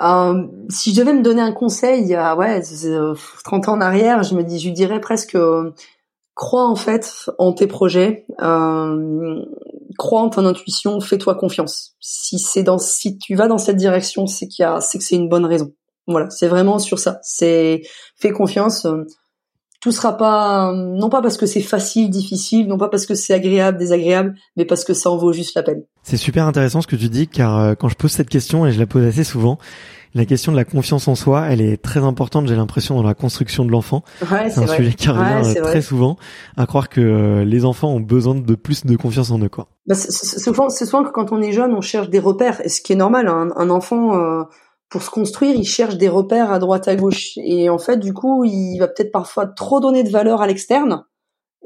Speaker 2: Euh, si je devais me donner un conseil, il y a ouais, 30 ans en arrière, je me dis, je dirais presque, euh, crois en fait en tes projets, euh, crois en ton intuition, fais-toi confiance. Si c'est dans, si tu vas dans cette direction, c'est qu'il y a, c'est que c'est une bonne raison. Voilà, c'est vraiment sur ça. C'est fais confiance. Euh, tout sera pas non pas parce que c'est facile, difficile, non pas parce que c'est agréable, désagréable, mais parce que ça en vaut juste la peine.
Speaker 1: C'est super intéressant ce que tu dis car euh, quand je pose cette question et je la pose assez souvent, la question de la confiance en soi, elle est très importante, j'ai l'impression, dans la construction de l'enfant.
Speaker 2: Ouais,
Speaker 1: c'est un sujet qui revient euh, très souvent, à croire que les enfants ont besoin de plus de confiance en eux. Quoi.
Speaker 2: Bah, c'est souvent, souvent que quand on est jeune, on cherche des repères, et ce qui est normal. Hein. Un, enfant, pour se construire, il cherche des repères à droite à gauche. Et en fait, du coup, il va peut-être parfois trop donner de valeur à l'externe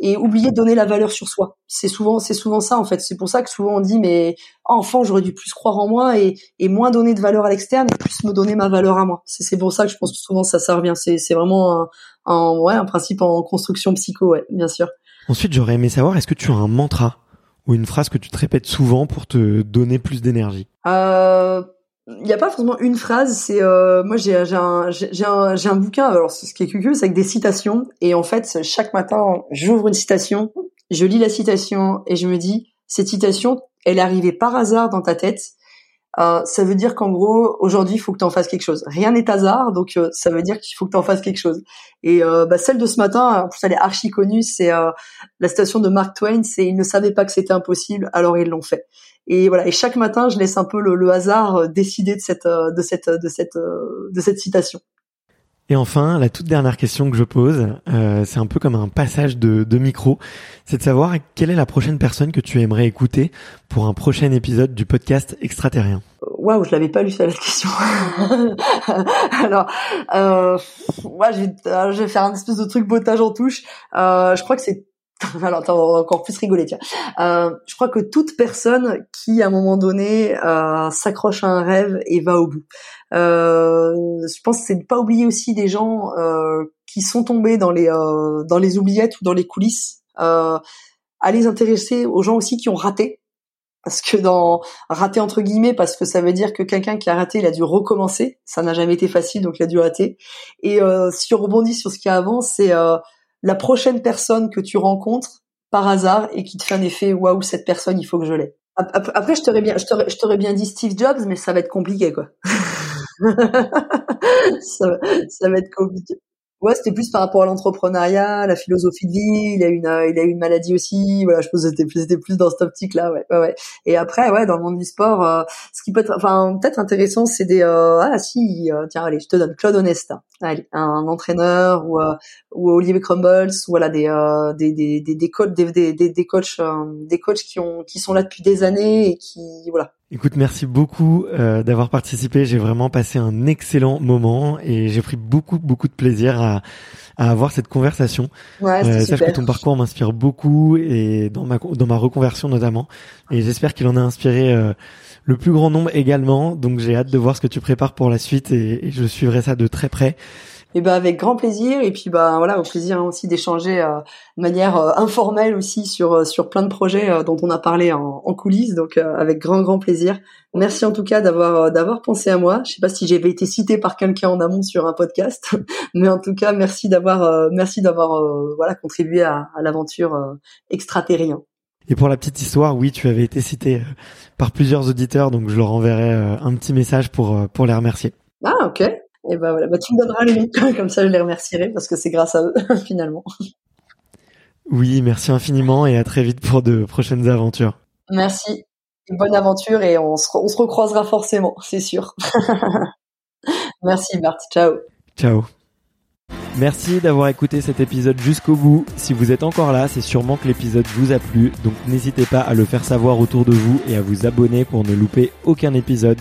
Speaker 2: et oublier de donner la valeur sur soi. C'est souvent, c'est souvent ça en fait. C'est pour ça que souvent on dit mais enfant j'aurais dû plus croire en moi et, et moins donner de valeur à l'externe et plus me donner ma valeur à moi. C'est pour ça que je pense que souvent ça ça revient. C'est c'est vraiment un, un, ouais un principe en construction psycho ouais bien sûr.
Speaker 1: Ensuite j'aurais aimé savoir est-ce que tu as un mantra ou une phrase que tu te répètes souvent pour te donner plus d'énergie?
Speaker 2: Euh il n'y a pas forcément une phrase. C'est euh, moi j'ai un un un bouquin. Alors ce qui est curieux, c'est avec des citations. Et en fait, chaque matin, j'ouvre une citation, je lis la citation et je me dis cette citation, elle est arrivée par hasard dans ta tête. Euh, ça veut dire qu'en gros, aujourd'hui, il faut que tu en fasses quelque chose. Rien n'est hasard, donc euh, ça veut dire qu'il faut que tu en fasses quelque chose. Et euh, bah, celle de ce matin, en plus elle est archi connue, c'est la citation de Mark Twain, c'est ils ne savaient pas que c'était impossible, alors ils l'ont fait. Et voilà. Et chaque matin, je laisse un peu le, hasard euh, décider de cette, euh, de cette, de cette, euh, de cette citation.
Speaker 1: Et enfin, la toute dernière question que je pose, c'est un peu comme un passage de, de micro, c'est de savoir quelle est la prochaine personne que tu aimerais écouter pour un prochain épisode du podcast Extraterrien.
Speaker 2: Waouh, je l'avais pas lu ça la question. Alors, euh, ouais, je vais, je vais faire un espèce de truc bottage en touche. Euh, je crois que c'est alors t'as encore plus rigolé. Euh, je crois que toute personne qui à un moment donné euh, s'accroche à un rêve et va au bout. Euh, je pense que c'est de pas oublier aussi des gens qui sont tombés dans les dans les oubliettes ou dans les coulisses. Euh, les intéresser aux gens aussi qui ont raté. Parce que dans raté entre guillemets, parce que ça veut dire que quelqu'un qui a raté, il a dû recommencer. Ça n'a jamais été facile, donc il a dû rater. Et si on rebondit sur ce qu'il y a avant, c'est la prochaine personne que tu rencontres par hasard et qui te fait un effet waouh cette personne il faut que je l'ai. Après je t'aurais bien je t'aurais bien dit Steve Jobs mais ça va être compliqué quoi. ça, ça va être compliqué. Ouais, c'était plus par rapport à l'entrepreneuriat, la philosophie de vie. Il a une, euh, il a une maladie aussi. Voilà, je pense que c'était plus, plus dans cette optique-là. Ouais, ouais, ouais. Et après, ouais, dans le monde du sport, euh, ce qui peut être, enfin, peut-être intéressant, c'est des, euh, ah si, tiens, allez, je te donne Claude Onesta, allez, un entraîneur ou ou Olivier Crumbles, voilà, des, des, des, des, des coachs, des, des, des, coachs, des coachs qui ont, qui sont là depuis des années et qui, voilà,
Speaker 1: Écoute, merci beaucoup euh, d'avoir participé. J'ai vraiment passé un excellent moment et j'ai pris beaucoup beaucoup de plaisir à, à avoir cette conversation.
Speaker 2: Ouais, euh,
Speaker 1: sache que ton parcours m'inspire beaucoup et dans ma dans ma reconversion notamment. Et j'espère qu'il en a inspiré euh, le plus grand nombre également. Donc j'ai hâte de voir ce que tu prépares pour la suite et, et je suivrai ça de très près.
Speaker 2: Et ben avec grand plaisir et puis bah voilà au plaisir hein, aussi d'échanger euh, de manière euh, informelle aussi sur euh, sur plein de projets dont on a parlé en, en coulisses donc avec grand grand plaisir. Merci en tout cas d'avoir d'avoir pensé à moi. Je sais pas si j'avais été cité par quelqu'un en amont sur un podcast, mais en tout cas merci d'avoir merci d'avoir voilà contribué à, à l'aventure extraterrien.
Speaker 1: Et pour la petite histoire, oui, tu avais été cité par plusieurs auditeurs, donc je leur enverrai un petit message pour pour les remercier.
Speaker 2: Ah ok. Et ben voilà, bah, tu me donneras les noms, comme ça je les remercierai parce que c'est grâce à eux finalement.
Speaker 1: Oui, merci infiniment et à très vite pour de prochaines aventures.
Speaker 2: Merci. bonne aventure et on se, on se recroisera forcément, c'est sûr. merci Bart, ciao.
Speaker 1: Ciao. Merci d'avoir écouté cet épisode jusqu'au bout. Si vous êtes encore là, c'est sûrement que l'épisode vous a plu, donc n'hésitez pas à le faire savoir autour de vous et à vous abonner pour ne louper aucun épisode.